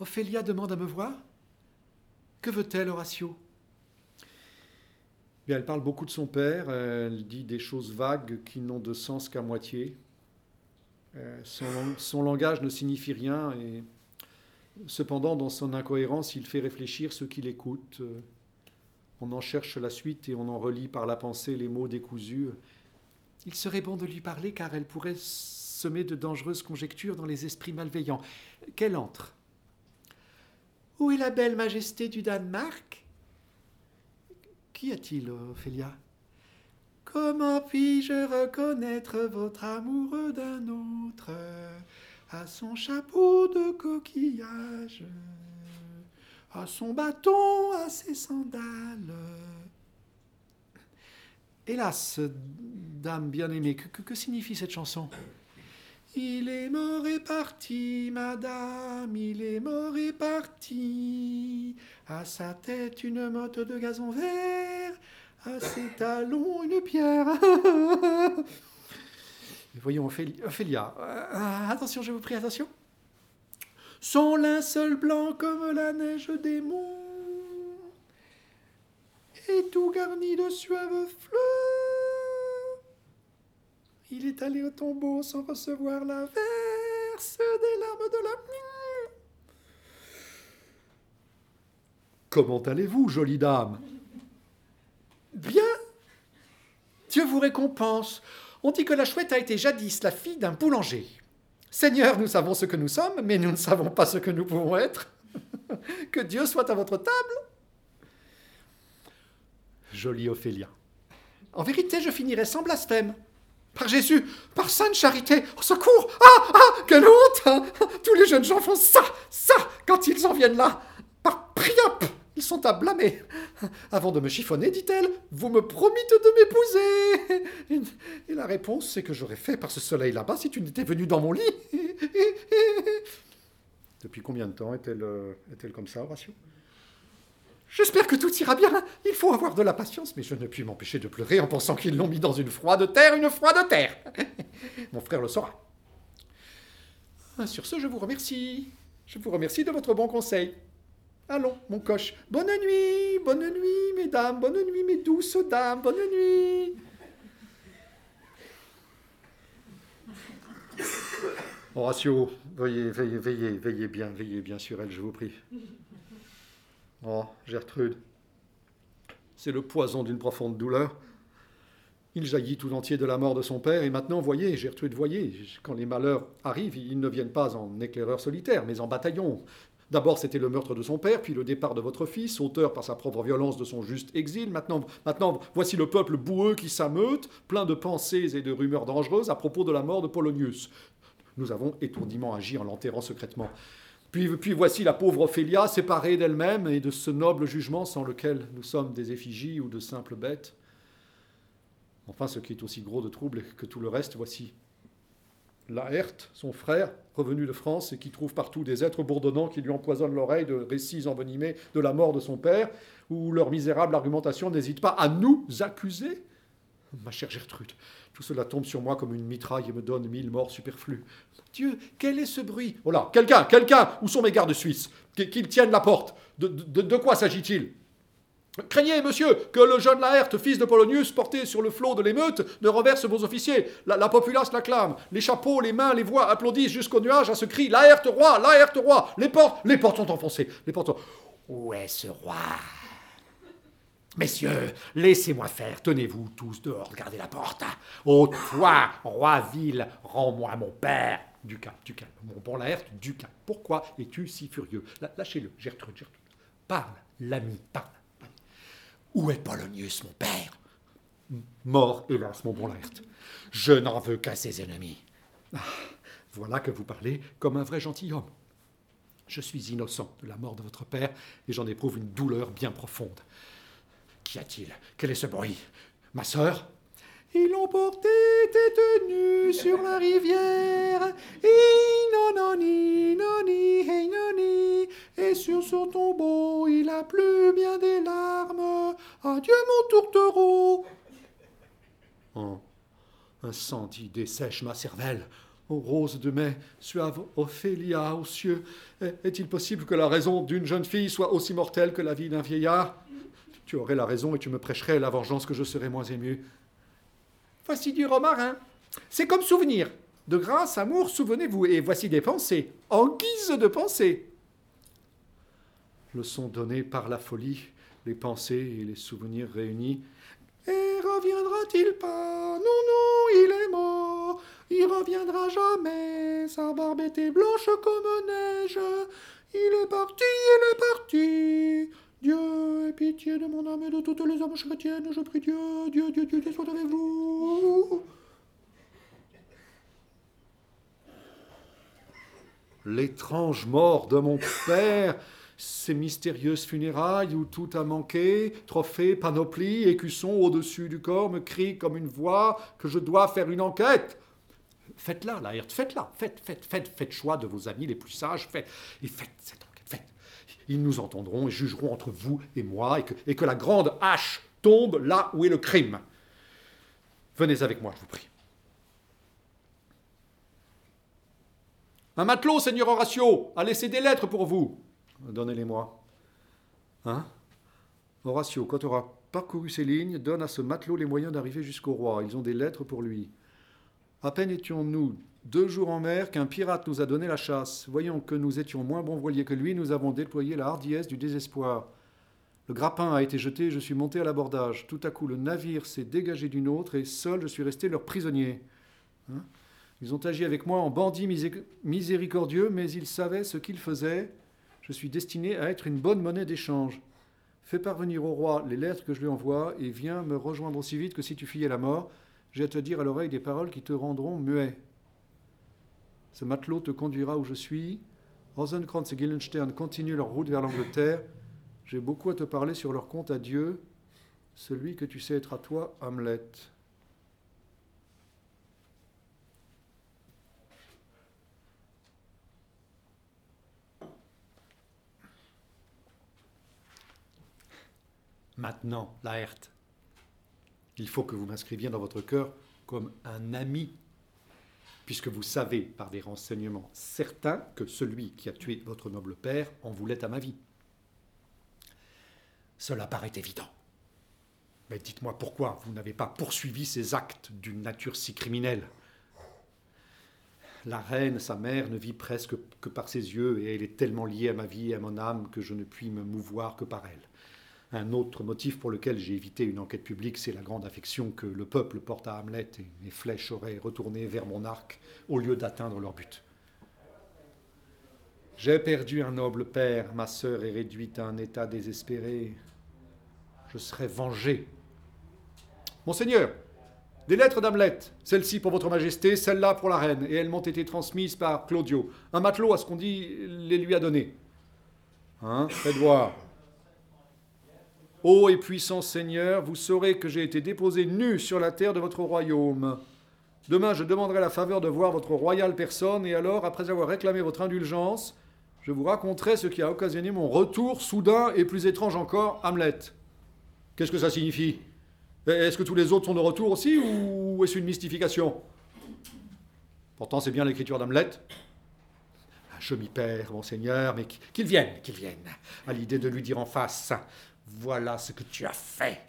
D: Ophélia demande à me voir. Que veut-elle, Horatio?
A: Bien, elle parle beaucoup de son père, elle dit des choses vagues qui n'ont de sens qu'à moitié. Euh, son, son langage ne signifie rien et cependant, dans son incohérence, il fait réfléchir ceux qui l'écoutent. On en cherche la suite et on en relie par la pensée les mots décousus.
D: Il serait bon de lui parler car elle pourrait semer de dangereuses conjectures dans les esprits malveillants. Qu'elle entre? Où est la belle majesté du Danemark? Qu'y a-t-il, Ophélia? Comment puis-je reconnaître votre amoureux d'un autre? À son chapeau de coquillage, à son bâton, à ses sandales. Hélas, dame bien-aimée, que, que signifie cette chanson? Il est mort et parti, madame, il est mort et parti. À sa tête une motte de gazon vert, à ses talons une pierre. Voyons, Ophélia. Euh, attention, je vous prie, attention. Son linceul blanc comme la neige des monts, et tout garni de suaves fleurs. Est allé au tombeau sans recevoir la verse des larmes de la.
A: Comment allez-vous, jolie dame?
D: Bien. Dieu vous récompense. On dit que la chouette a été jadis la fille d'un boulanger. Seigneur, nous savons ce que nous sommes, mais nous ne savons pas ce que nous pouvons être. que Dieu soit à votre table.
A: Jolie Ophélia.
D: En vérité, je finirai sans blasphème. Par Jésus, par Sainte Charité, au secours. Ah Ah Quelle honte hein. Tous les jeunes gens font ça Ça Quand ils en viennent là. Par Priap Ils sont à blâmer. Avant de me chiffonner, dit-elle, vous me promîtes de m'épouser. Et la réponse, c'est que j'aurais fait par ce soleil là-bas si tu n'étais venu dans mon lit.
A: Depuis combien de temps est-elle euh, est comme ça, Horatio?
D: J'espère que tout ira bien. Il faut avoir de la patience, mais je ne puis m'empêcher de pleurer en pensant qu'ils l'ont mis dans une froide terre, une froide terre. Mon frère le saura. Ah, sur ce, je vous remercie. Je vous remercie de votre bon conseil. Allons, mon coche. Bonne nuit, bonne nuit, mesdames, bonne nuit, mes douces dames, bonne nuit.
A: Horatio, veillez, veillez, veillez, veillez bien, veillez bien sur elle, je vous prie. Oh, Gertrude, c'est le poison d'une profonde douleur. Il jaillit tout entier de la mort de son père, et maintenant, voyez, Gertrude, voyez, quand les malheurs arrivent, ils ne viennent pas en éclaireurs solitaires, mais en bataillons. D'abord, c'était le meurtre de son père, puis le départ de votre fils, auteur par sa propre violence de son juste exil. Maintenant, maintenant voici le peuple boueux qui s'ameute, plein de pensées et de rumeurs dangereuses à propos de la mort de Polonius. Nous avons étourdiment agi en l'enterrant secrètement. Puis, voici la pauvre Ophélia séparée d'elle-même et de ce noble jugement sans lequel nous sommes des effigies ou de simples bêtes. Enfin, ce qui est aussi gros de trouble que tout le reste, voici Laerte, son frère, revenu de France et qui trouve partout des êtres bourdonnants qui lui empoisonnent l'oreille de récits envenimés de la mort de son père, où leur misérable argumentation n'hésite pas à nous accuser? Ma chère Gertrude, tout cela tombe sur moi comme une mitraille et me donne mille morts superflus. Dieu, quel est ce bruit? Oh là, quelqu'un, quelqu'un Où sont mes gardes suisses? Qu'ils tiennent la porte? De, quoi s'agit-il? Craignez, monsieur, que le jeune Laerte, fils de Polonius, porté sur le flot de l'émeute, ne renverse vos officiers. La, populace l'acclame. Les chapeaux, les mains, les voix applaudissent jusqu'au nuage à ce cri Laerte roi Laerte roi Les portes, les portes sont enfoncées. Les portes Où est ce roi? Messieurs, laissez-moi faire, tenez-vous tous dehors, regardez la porte. Ô toi, roi ville, rends-moi mon père. Du calme, mon bon Laerte, du. Pourquoi es-tu si furieux? Lâchez-le, Gertrude, Gertrude. Parle, l'ami, parle. Où est Polonius, mon père? Mort, hélas, mon bon Laerte. Je n'en veux qu'à ses ennemis. Ah, voilà que vous parlez comme un vrai gentilhomme. Je suis innocent de la mort de votre père et j'en éprouve une douleur bien profonde. Qu'y a-t-il? Quel est ce bruit? Ma sœur?
D: Ils l'ont porté tête nue sur la rivière. Et sur son tombeau, il a plu bien des larmes. Adieu mon tourtereau.
A: Oh, un senti dessèche ma cervelle. Ô rose de mai, suave Ophélia aux cieux, est-il possible que la raison d'une jeune fille soit aussi mortelle que la vie d'un vieillard? Tu aurais la raison et tu me prêcherais la vengeance que je serais moins ému.
C: Voici du romarin. C'est comme souvenir. De grâce, amour, souvenez-vous. Et voici des pensées, en guise de pensées.
A: Leçon donnée par la folie, les pensées et les souvenirs réunis.
D: Et reviendra-t-il pas? Non, non, il est mort. Il reviendra jamais. Sa barbe était blanche comme neige. Il est parti, il est parti. Dieu, aie pitié de mon âme et de toutes les âmes chrétiennes, je prie Dieu, Dieu, Dieu, Dieu, Dieu soit avec vous.
A: L'étrange mort de mon père, ces mystérieuses funérailles où tout a manqué, trophées, panoplies, écussons au-dessus du corps me crient comme une voix que je dois faire une enquête. Faites-la, Laerte, faites-la, faites, faites, faites, faites choix de vos amis les plus sages, faites, et faites cette. Ils nous entendront et jugeront entre vous et moi, et que, et que la grande hache tombe là où est le crime. Venez avec moi, je vous prie. Un matelot, Seigneur Horatio, a laissé des lettres pour vous. Donnez-les-moi. Hein? Horatio, quand tu auras parcouru ces lignes, donne à ce matelot les moyens d'arriver jusqu'au roi. Ils ont des lettres pour lui. À peine étions-nous deux jours en mer qu'un pirate nous a donné la chasse. Voyons que nous étions moins bons voiliers que lui, nous avons déployé la hardiesse du désespoir. Le grappin a été jeté, je suis monté à l'abordage. Tout à coup, le navire s'est dégagé d'une autre et seul je suis resté leur prisonnier. Hein? Ils ont agi avec moi en bandits miséricordieux, mais ils savaient ce qu'ils faisaient. Je suis destiné à être une bonne monnaie d'échange. Fais parvenir au roi les lettres que je lui envoie et viens me rejoindre aussi vite que si tu fuyais la mort. J'ai à te dire à l'oreille des paroles qui te rendront muet. Ce matelot te conduira où je suis. Rosenkrantz et Gillenstern continuent leur route vers l'Angleterre. J'ai beaucoup à te parler sur leur compte à Dieu, celui que tu sais être à toi, Hamlet. Maintenant, Laerte, il faut que vous m'inscriviez dans votre cœur comme un ami, puisque vous savez par des renseignements certains que celui qui a tué votre noble père en voulait à ma vie. Cela paraît évident. Mais dites-moi pourquoi vous n'avez pas poursuivi ces actes d'une nature si criminelle. La reine, sa mère, ne vit presque que par ses yeux, et elle est tellement liée à ma vie et à mon âme que je ne puis me mouvoir que par elle. Un autre motif pour lequel j'ai évité une enquête publique, c'est la grande affection que le peuple porte à Hamlet et mes flèches auraient retourné vers mon arc au lieu d'atteindre leur but. J'ai perdu un noble père, ma sœur est réduite à un état désespéré. Je serai vengé. Monseigneur, des lettres d'Hamlet, celle-ci pour votre majesté, celle-là pour la reine, et elles m'ont été transmises par Claudio. Un matelot, à ce qu'on dit, les lui a données. Hein Faites voir. Ô et puissant Seigneur, vous saurez que j'ai été déposé nu sur la terre de votre royaume. Demain, je demanderai la faveur de voir votre royale personne, et alors, après avoir réclamé votre indulgence, je vous raconterai ce qui a occasionné mon retour soudain et plus étrange encore, Hamlet. Qu'est-ce que ça signifie? Est-ce que tous les autres sont de retour aussi, ou est-ce une mystification? Pourtant, c'est bien l'écriture d'Hamlet. Je m'y perds, monseigneur, mais qu'il vienne, qu'il vienne, à l'idée de lui dire en face voilà ce que tu as fait.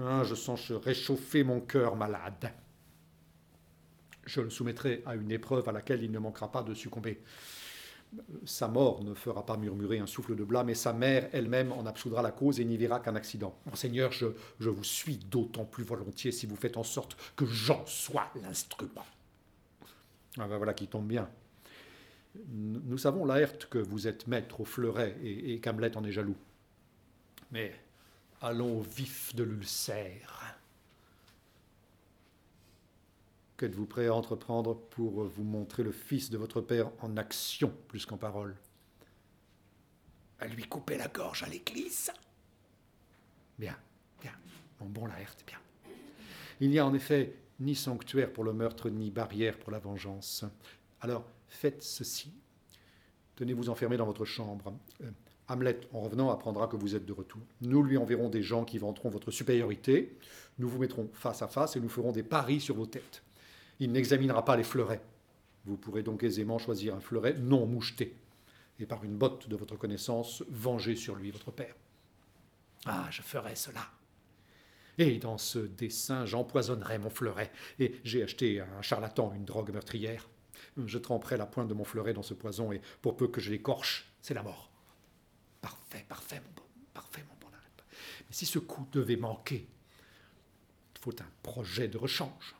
A: Hein, je sens se réchauffer mon cœur malade. Je le soumettrai à une épreuve à laquelle il ne manquera pas de succomber. Sa mort ne fera pas murmurer un souffle de blâme, et sa mère elle-même en absoudra la cause et n'y verra qu'un accident. Monseigneur, je, je vous suis d'autant plus volontiers si vous faites en sorte que j'en sois l'instrument. Ah ben voilà qui tombe bien. Nous savons, Laerte, que vous êtes maître au fleuret et, et qu'Hamlet en est jaloux. Mais allons au vif de l'ulcère. Qu'êtes-vous prêt à entreprendre pour vous montrer le fils de votre père en action plus qu'en parole?
D: À lui couper la gorge à l'église
A: Bien, bien. Mon bon Laerte, bien. Il n'y a en effet ni sanctuaire pour le meurtre, ni barrière pour la vengeance. Alors, faites ceci. Tenez-vous enfermé dans votre chambre. Euh, Hamlet, en revenant, apprendra que vous êtes de retour. Nous lui enverrons des gens qui vanteront votre supériorité. Nous vous mettrons face à face et nous ferons des paris sur vos têtes. Il n'examinera pas les fleurets. Vous pourrez donc aisément choisir un fleuret non moucheté et par une botte de votre connaissance venger sur lui votre père.
D: Ah, je ferai cela.
A: Et dans ce dessin, j'empoisonnerai mon fleuret. Et j'ai acheté à un charlatan une drogue meurtrière. Je tremperai la pointe de mon fleuret dans ce poison, et pour peu que je l'écorche, c'est la mort.
D: Parfait, parfait, mon bon, parfait, mon bon Mais si ce coup devait manquer, il faut un projet de rechange.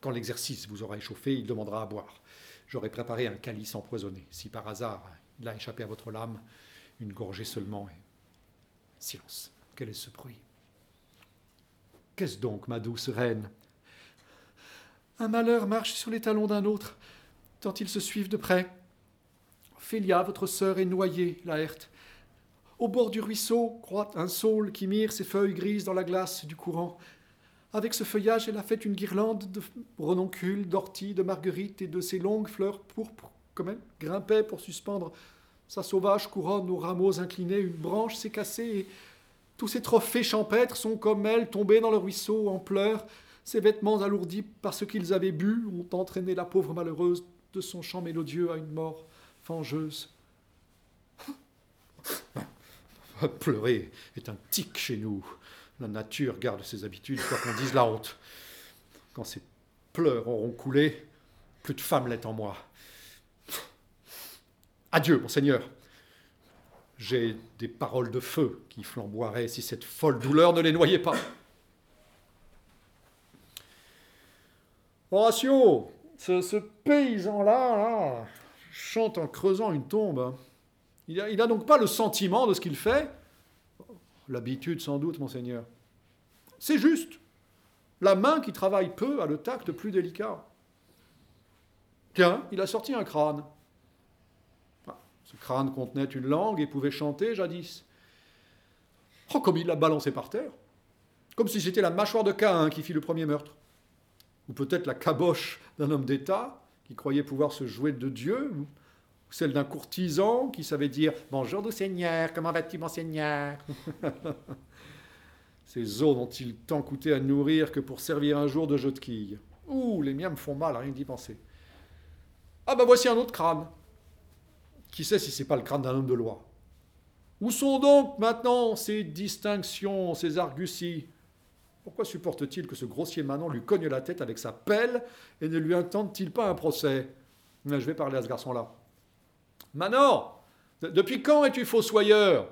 A: Quand l'exercice vous aura échauffé, il demandera à boire. J'aurai préparé un calice empoisonné. Si par hasard il a échappé à votre lame, une gorgée seulement et. Silence. Quel est ce bruit? Qu'est-ce donc, ma douce reine?
D: Un malheur marche sur les talons d'un autre, tant ils se suivent de près. Ophélia, votre sœur, est noyée, Laerte. Au bord du ruisseau croît un saule qui mire ses feuilles grises dans la glace du courant. Avec ce feuillage, elle a fait une guirlande de renoncules, d'orties, de marguerites et de ces longues fleurs pourpres, comme elle grimpait pour suspendre sa sauvage couronne aux rameaux inclinés. Une branche s'est cassée et tous ces trophées champêtres sont comme elle tombés dans le ruisseau en pleurs. Ses vêtements alourdis par ce qu'ils avaient bu ont entraîné la pauvre malheureuse de son chant mélodieux à une mort fangeuse.
A: Pleurer est un tic chez nous. La nature garde ses habitudes, quoi qu'on dise la honte. Quand ces pleurs auront coulé, plus de femme l'est en moi. Adieu, monseigneur. J'ai des paroles de feu qui flamboieraient si cette folle douleur ne les noyait pas. Horatio, ce, paysan-là chante en creusant une tombe. Il n'a donc pas le sentiment de ce qu'il fait L'habitude sans doute, monseigneur. C'est juste. La main qui travaille peu a le tact plus délicat. Tiens, il a sorti un crâne. Ce crâne contenait une langue et pouvait chanter jadis. Oh, comme il l'a balancé par terre. Comme si c'était la mâchoire de Cain qui fit le premier meurtre. Ou peut-être la caboche d'un homme d'État qui croyait pouvoir se jouer de Dieu. Ou celle d'un courtisan qui savait dire Bonjour, doux Seigneur, comment vas-tu, mon Seigneur? Ces os n'ont-ils tant coûté à nourrir que pour servir un jour de jeu de quilles Ouh, les miens me font mal, rien d'y penser. Ah ben voici un autre crâne. Qui sait si c'est pas le crâne d'un homme de loi? Où sont donc maintenant ces distinctions, ces arguties? Pourquoi supporte-t-il que ce grossier Manon lui cogne la tête avec sa pelle et ne lui intente-t-il pas un procès? Je vais parler à ce garçon-là. Manon, depuis quand es-tu fossoyeur?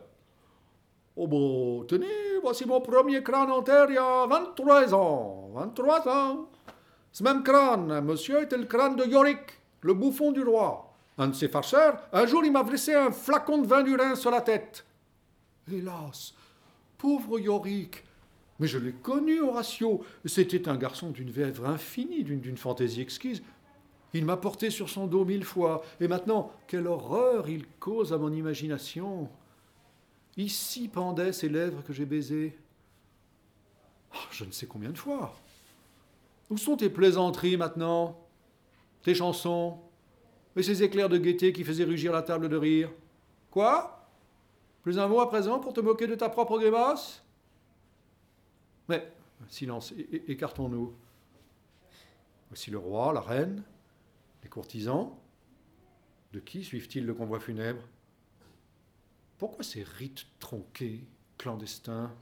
A: Oh bon, tenez, voici mon premier crâne en terre il y a 23 ans. 23 ans. Ce même crâne, monsieur, était le crâne de Yorick, le bouffon du roi. Un de ses farceurs, un jour, il m'a blessé un flacon de vin du Rhin sur la tête. Hélas, pauvre Yorick. Mais je l'ai connu, Horatio. C'était un garçon d'une vèvre infinie, d'une fantaisie exquise. Il m'a porté sur son dos mille fois, et maintenant, quelle horreur il cause à mon imagination. Ici pendaient ces lèvres que j'ai baisées. Oh, je ne sais combien de fois. Où sont tes plaisanteries maintenant? Tes chansons? Et ces éclairs de gaieté qui faisaient rugir la table de rire? Quoi? Plus un mot à présent pour te moquer de ta propre grimace? Mais, silence, écartons-nous. Voici le roi, la reine, les courtisans. De qui suivent-ils le convoi funèbre? Pourquoi ces rites tronqués, clandestins?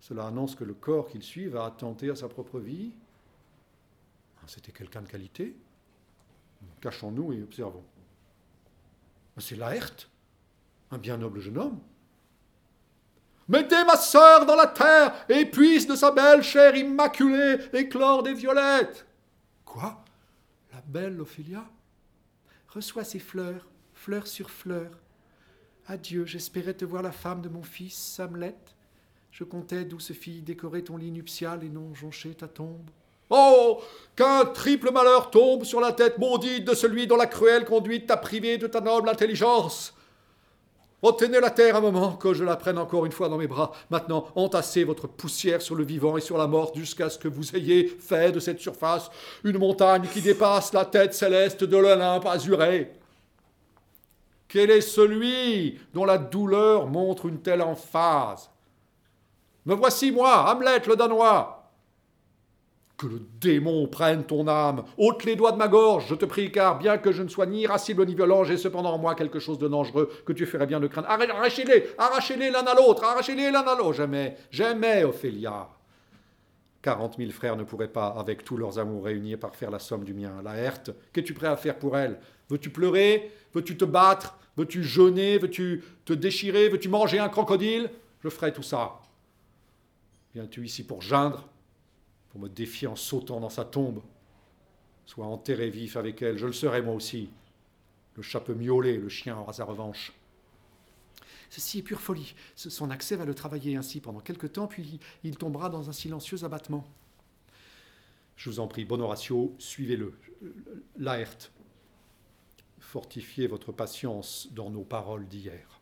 A: Cela annonce que le corps qu'ils suivent a attenté à sa propre vie. C'était quelqu'un de qualité Cachons-nous et observons. C'est Laerte, un bien noble jeune homme. Mettez ma sœur dans la terre et puisse de sa belle chair immaculée éclore des violettes. Quoi? La belle Ophélia? Reçois ces fleurs, fleurs sur fleurs. Adieu, j'espérais te voir la femme de mon fils, Samlet. Je comptais, douce fille, décorer ton lit nuptial et non joncher ta tombe. Oh Qu'un triple malheur tombe sur la tête maudite de celui dont la cruelle conduite t'a privé de ta noble intelligence Retenez la terre un moment, que je la prenne encore une fois dans mes bras. Maintenant, entassez votre poussière sur le vivant et sur la mort jusqu'à ce que vous ayez fait de cette surface une montagne qui dépasse la tête céleste de l'Olympe azuré. Quel est celui dont la douleur montre une telle emphase? Me voici, moi, Hamlet le Danois, que le démon prenne ton âme. ôte les doigts de ma gorge, je te prie, car bien que je ne sois ni irascible ni violent, j'ai cependant en moi quelque chose de dangereux que tu ferais bien de craindre. Arrachez-les, arrachez-les l'un à l'autre, arrachez-les l'un à l'autre. Jamais, jamais, Ophélia. Quarante mille frères ne pourraient pas, avec tous leurs amours réunis, parfaire la somme du mien. La Herte, qu'es-tu prêt à faire pour elle? Veux-tu pleurer? Veux-tu te battre? Veux-tu jeûner? Veux-tu te déchirer? Veux-tu manger un crocodile? Je ferai tout ça. Viens-tu ici pour geindre? Pour me défier en sautant dans sa tombe. Soit enterré vif avec elle, je le serai moi aussi. Le chat peut miauler, le chien aura sa revanche.
D: Ceci est pure folie. Son accès va le travailler ainsi pendant quelque temps, puis il tombera dans un silencieux abattement.
A: Je vous en prie, bon Horatio, suivez-le. Laerte, fortifiez votre patience dans nos paroles d'hier.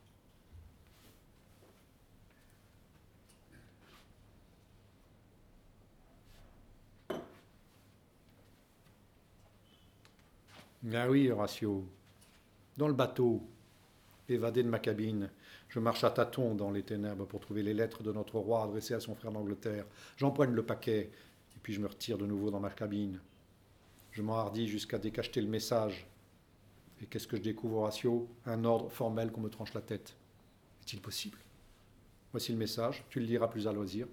A: Ah oui, Horatio. Dans le bateau, évadé de ma cabine, je marche à tâtons dans les ténèbres pour trouver les lettres de notre roi adressées à son frère d'Angleterre. J'empoigne le paquet, et puis je me retire de nouveau dans ma cabine. Je m'enhardis jusqu'à décacheter le message. Et qu'est-ce que je découvre, Horatio? Un ordre formel qu'on me tranche la tête. Est-il possible? Voici le message, tu le liras plus à loisir.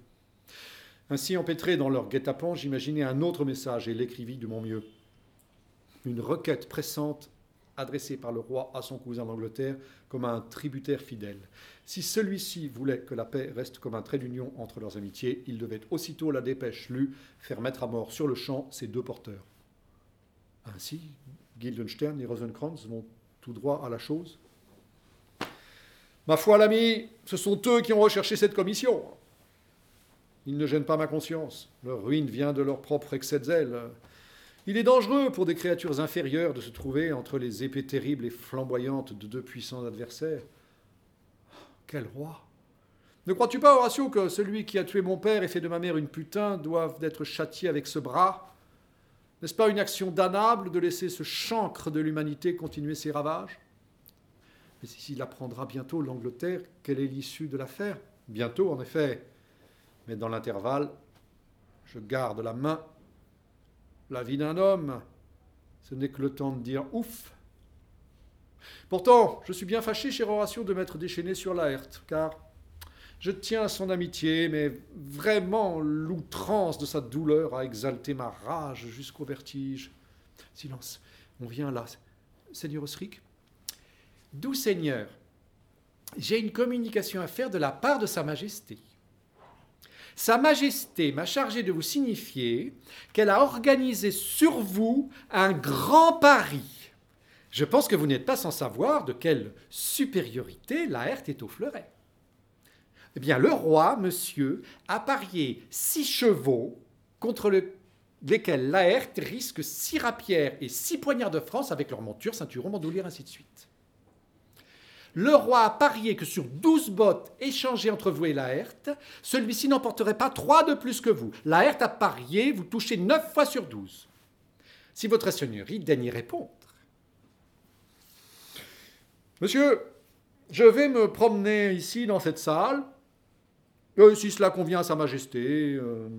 A: Ainsi empêtré dans leur guet-apens, j'imaginais un autre message et l'écrivis de mon mieux une requête pressante adressée par le roi à son cousin d'Angleterre comme à un tributaire fidèle. Si celui-ci voulait que la paix reste comme un trait d'union entre leurs amitiés, il devait aussitôt la dépêche lue faire mettre à mort sur le champ ces deux porteurs. Ainsi, Guildenstern et Rosencrantz vont tout droit à la chose. Ma foi, l'ami, ce sont eux qui ont recherché cette commission. Ils ne gênent pas ma conscience. Leur ruine vient de leur propre excès de zèle. Il est dangereux pour des créatures inférieures de se trouver entre les épées terribles et flamboyantes de deux puissants adversaires. Quel roi Ne crois-tu pas, Horatio, que celui qui a tué mon père et fait de ma mère une putain doive être châtié avec ce bras? N'est-ce pas une action damnable de laisser ce chancre de l'humanité continuer ses ravages? Mais s'il apprendra bientôt l'Angleterre, quelle est l'issue de l'affaire? Bientôt, en effet. Mais dans l'intervalle, je garde la main la vie d'un homme, ce n'est que le temps de dire ouf. Pourtant, je suis bien fâché, cher Horatio, de m'être déchaîné sur Laerte, car je tiens à son amitié, mais vraiment l'outrance de sa douleur a exalté ma rage jusqu'au vertige. Silence, on vient là. Seigneur Osric? Doux Seigneur, j'ai une communication à faire de la part de Sa Majesté. Sa Majesté m'a chargé de vous signifier qu'elle a organisé sur vous un grand pari. Je pense que vous n'êtes pas sans savoir de quelle supériorité Laerte est au fleuret. Eh bien, le roi, monsieur, a parié six chevaux contre lesquels Laerte risque six rapières et six poignards de France avec leur monture, ceinturon, bandoulière, ainsi de suite. Le roi a parié que sur douze bottes échangées entre vous et Laerte, celui-ci n'emporterait pas trois de plus que vous. Laerte a parié, vous touchez neuf fois sur douze. Si votre seigneurie daigne y répondre. Monsieur, je vais me promener ici dans cette salle. Euh, si cela convient à Sa Majesté, euh,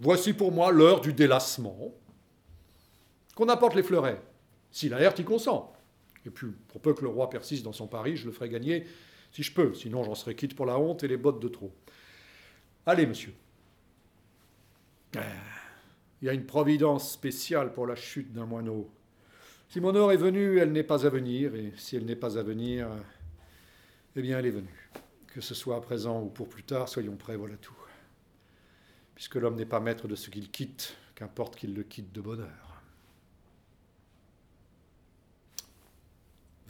A: voici pour moi l'heure du délassement. Qu'on apporte les fleurets, si Laerte y consent. Et puis, pour peu que le roi persiste dans son pari, je le ferai gagner si je peux. Sinon, j'en serai quitte pour la honte et les bottes de trop. Allez, monsieur. Il y a une providence spéciale pour la chute d'un moineau. Si mon heure est venue, elle n'est pas à venir, et si elle n'est pas à venir, eh bien, elle est venue. Que ce soit à présent ou pour plus tard, soyons prêts, voilà tout. Puisque l'homme n'est pas maître de ce qu'il quitte, qu'importe qu'il le quitte de bonheur.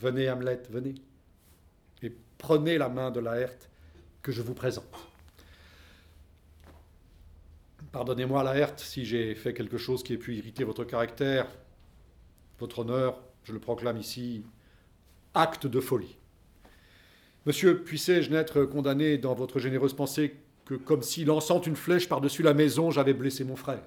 A: Venez, Hamlet, venez. Et prenez la main de Laerte que je vous présente. Pardonnez-moi, Laerte, si j'ai fait quelque chose qui ait pu irriter votre caractère, votre honneur, je le proclame ici, acte de folie. Monsieur, puissais-je n'être condamné dans votre généreuse pensée que, comme si lançant une flèche par-dessus la maison, j'avais blessé mon frère?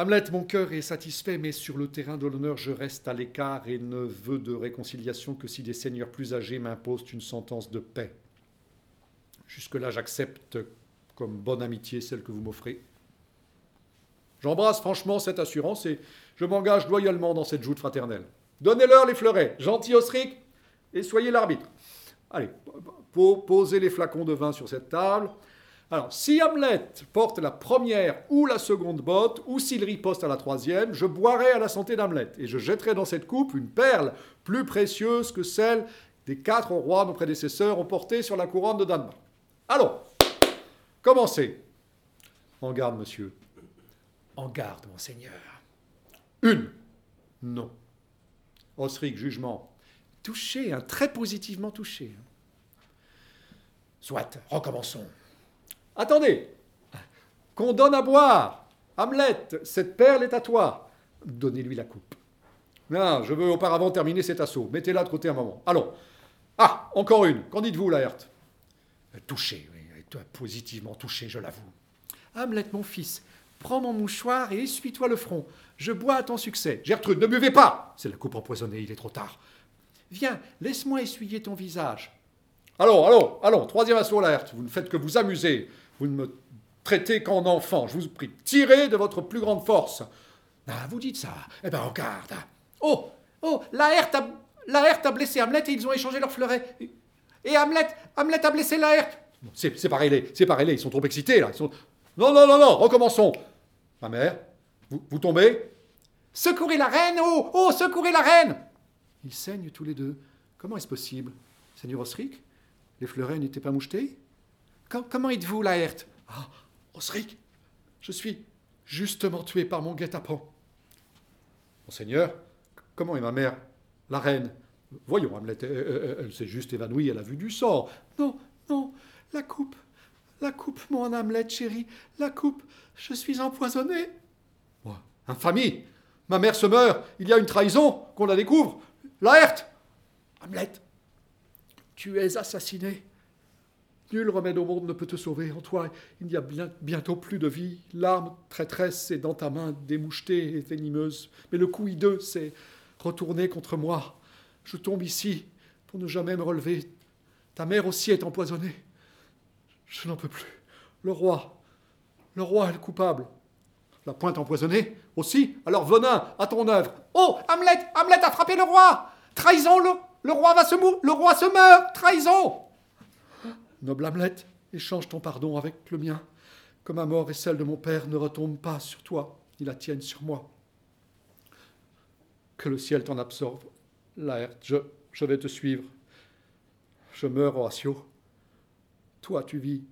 A: Hamlet, mon cœur est satisfait, mais sur le terrain de l'honneur, je reste à l'écart et ne veux de réconciliation que si des seigneurs plus âgés m'imposent une sentence de paix. Jusque-là, j'accepte comme bonne amitié celle que vous m'offrez. J'embrasse franchement cette assurance et je m'engage loyalement dans cette joute fraternelle. Donnez-leur les fleurets, gentil Osric, et soyez l'arbitre. Allez, posez les flacons de vin sur cette table. Alors, si Hamlet porte la première ou la seconde botte, ou s'il riposte à la troisième, je boirai à la santé d'Hamlet, et je jetterai dans cette coupe une perle plus précieuse que celle des quatre rois, nos prédécesseurs, ont portée sur la couronne de Danemark. Allons, commencez. En garde, monsieur.
D: En garde, monseigneur.
A: Une. Non. Osric, jugement.
D: Touché, hein, très positivement touché. Soit, recommençons.
A: Attendez Qu'on donne à boire Hamlet, cette perle est à toi. Donnez-lui la coupe. Non, je veux auparavant terminer cet assaut. Mettez-la de côté un moment. Allons. Ah, encore une. Qu'en dites-vous, Laerte?
D: Touché, oui, positivement touché, je l'avoue. Hamlet, mon fils, prends mon mouchoir et essuie-toi le front. Je bois à ton succès.
A: Gertrude, ne buvez pas C'est la coupe empoisonnée, il est trop tard.
D: Viens, laisse-moi essuyer ton visage.
A: Allons, allons, allons, troisième assaut, Laerte. Vous ne faites que vous amuser. Vous ne me traitez qu'en enfant. Je vous prie, tirez de votre plus grande force.
D: Ah, vous dites ça. Eh bien, regarde. Oh, oh, Laerte a, Laerte a blessé Hamlet et ils ont échangé leurs fleurets. Et Hamlet, Hamlet a blessé Laerte.
A: C'est pareil, c'est pareil, ils sont trop excités là. Non, non, non, non, recommençons. Ma mère, vous, vous tombez
D: Secourez la reine, oh, oh, secourez la reine
A: Ils saignent tous les deux. Comment est-ce possible? Seigneur Osric Les fleurets n'étaient pas mouchetés?
D: Comment êtes-vous, Laerte?
B: Ah, Osric, je suis justement tué par mon guet-apens.
A: Monseigneur, comment est ma mère, la reine? Voyons, Hamlet, elle, s'est juste évanouie, elle a vu du sang.
D: Non, non, la coupe, la coupe, mon Hamlet chéri, la coupe, je suis empoisonné.
A: infamie Ma mère se meurt, il y a une trahison, qu'on la découvre. Laerte
D: Hamlet, tu es assassiné.
B: Nul remède au monde ne peut te sauver. En toi, il n'y a bientôt plus de vie. L'arme traîtresse est dans ta main, démouchetée et venimeuse. Mais le coup hideux s'est retourné contre moi. Je tombe ici pour ne jamais me relever. Ta mère aussi est empoisonnée. Je n'en peux plus. Le roi, le roi est le coupable.
A: La pointe empoisonnée aussi Alors venin, à ton œuvre.
D: Oh, Hamlet, Hamlet a frappé le roi Trahison, le, le roi va se mourir, le roi se meurt Trahison
B: Noble Hamlet, échange ton pardon avec le mien. Que ma mort et celle de mon père ne retombent pas sur toi, ni la tienne sur moi. Que le ciel t'en absorbe. Laerte, je, vais te suivre. Je meurs, Horatio. Toi, tu vis.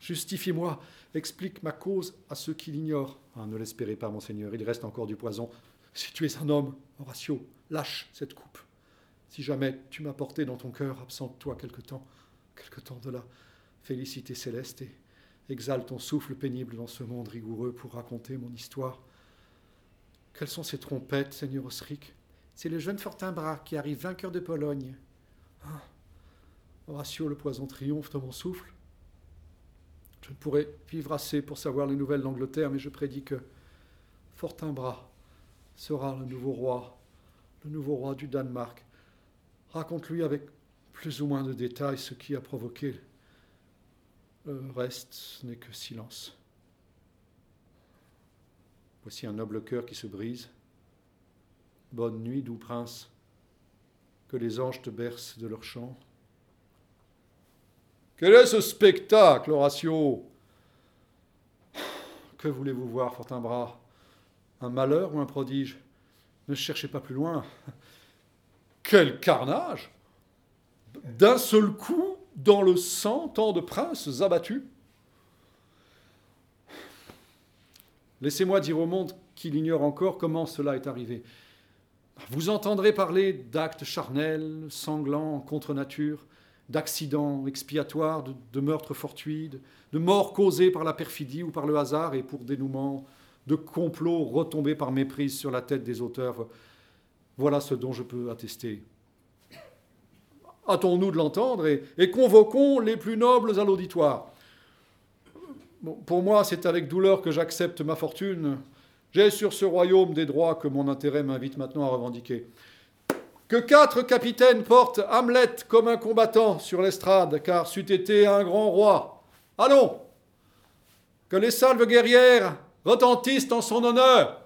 B: Justifie-moi, explique ma cause à ceux qui l'ignorent.
A: Ah, ne l'espérez pas, monseigneur, il reste encore du poison.
B: Si tu es un homme, Horatio, lâche cette coupe. Si jamais tu m'as porté dans ton cœur, absente-toi quelque temps quelque temps de la félicité céleste et exhale ton souffle pénible dans ce monde rigoureux pour raconter mon histoire. Quelles sont ces trompettes, Seigneur Osric?
D: C'est le jeune Fortinbras qui arrive vainqueur de Pologne.
B: Ah, Horatio, le poison triomphe de mon souffle. Je ne pourrais vivre assez pour savoir les nouvelles d'Angleterre, mais je prédis que Fortinbras sera le nouveau roi, le nouveau roi du Danemark. Raconte-lui avec plus ou moins de détails ce qui a provoqué. Le reste n'est que silence.
A: Voici un noble cœur qui se brise. Bonne nuit, doux prince. Que les anges te bercent de leur chant. Quel est ce spectacle, Horatio? Que voulez-vous voir, Fortinbras? Un malheur ou un prodige? Ne cherchez pas plus loin. Quel carnage d'un seul coup dans le sang tant de princes abattus Laissez-moi dire au monde qu'il ignore encore comment cela est arrivé. Vous entendrez parler d'actes charnels, sanglants, contre nature, d'accidents expiatoires, de, meurtres fortuits, de, de, morts causées par la perfidie ou par le hasard et pour dénouement, de complots retombés par méprise sur la tête des auteurs. Voilà ce dont je peux attester.
B: Hâtons-nous de l'entendre et, convoquons les plus nobles à l'auditoire. Pour moi, c'est avec douleur que j'accepte ma fortune. J'ai sur ce royaume des droits que mon intérêt m'invite maintenant à revendiquer. Que quatre capitaines portent Hamlet comme un combattant sur l'estrade, car c'eût été un grand roi. Allons Que les salves guerrières retentissent en son honneur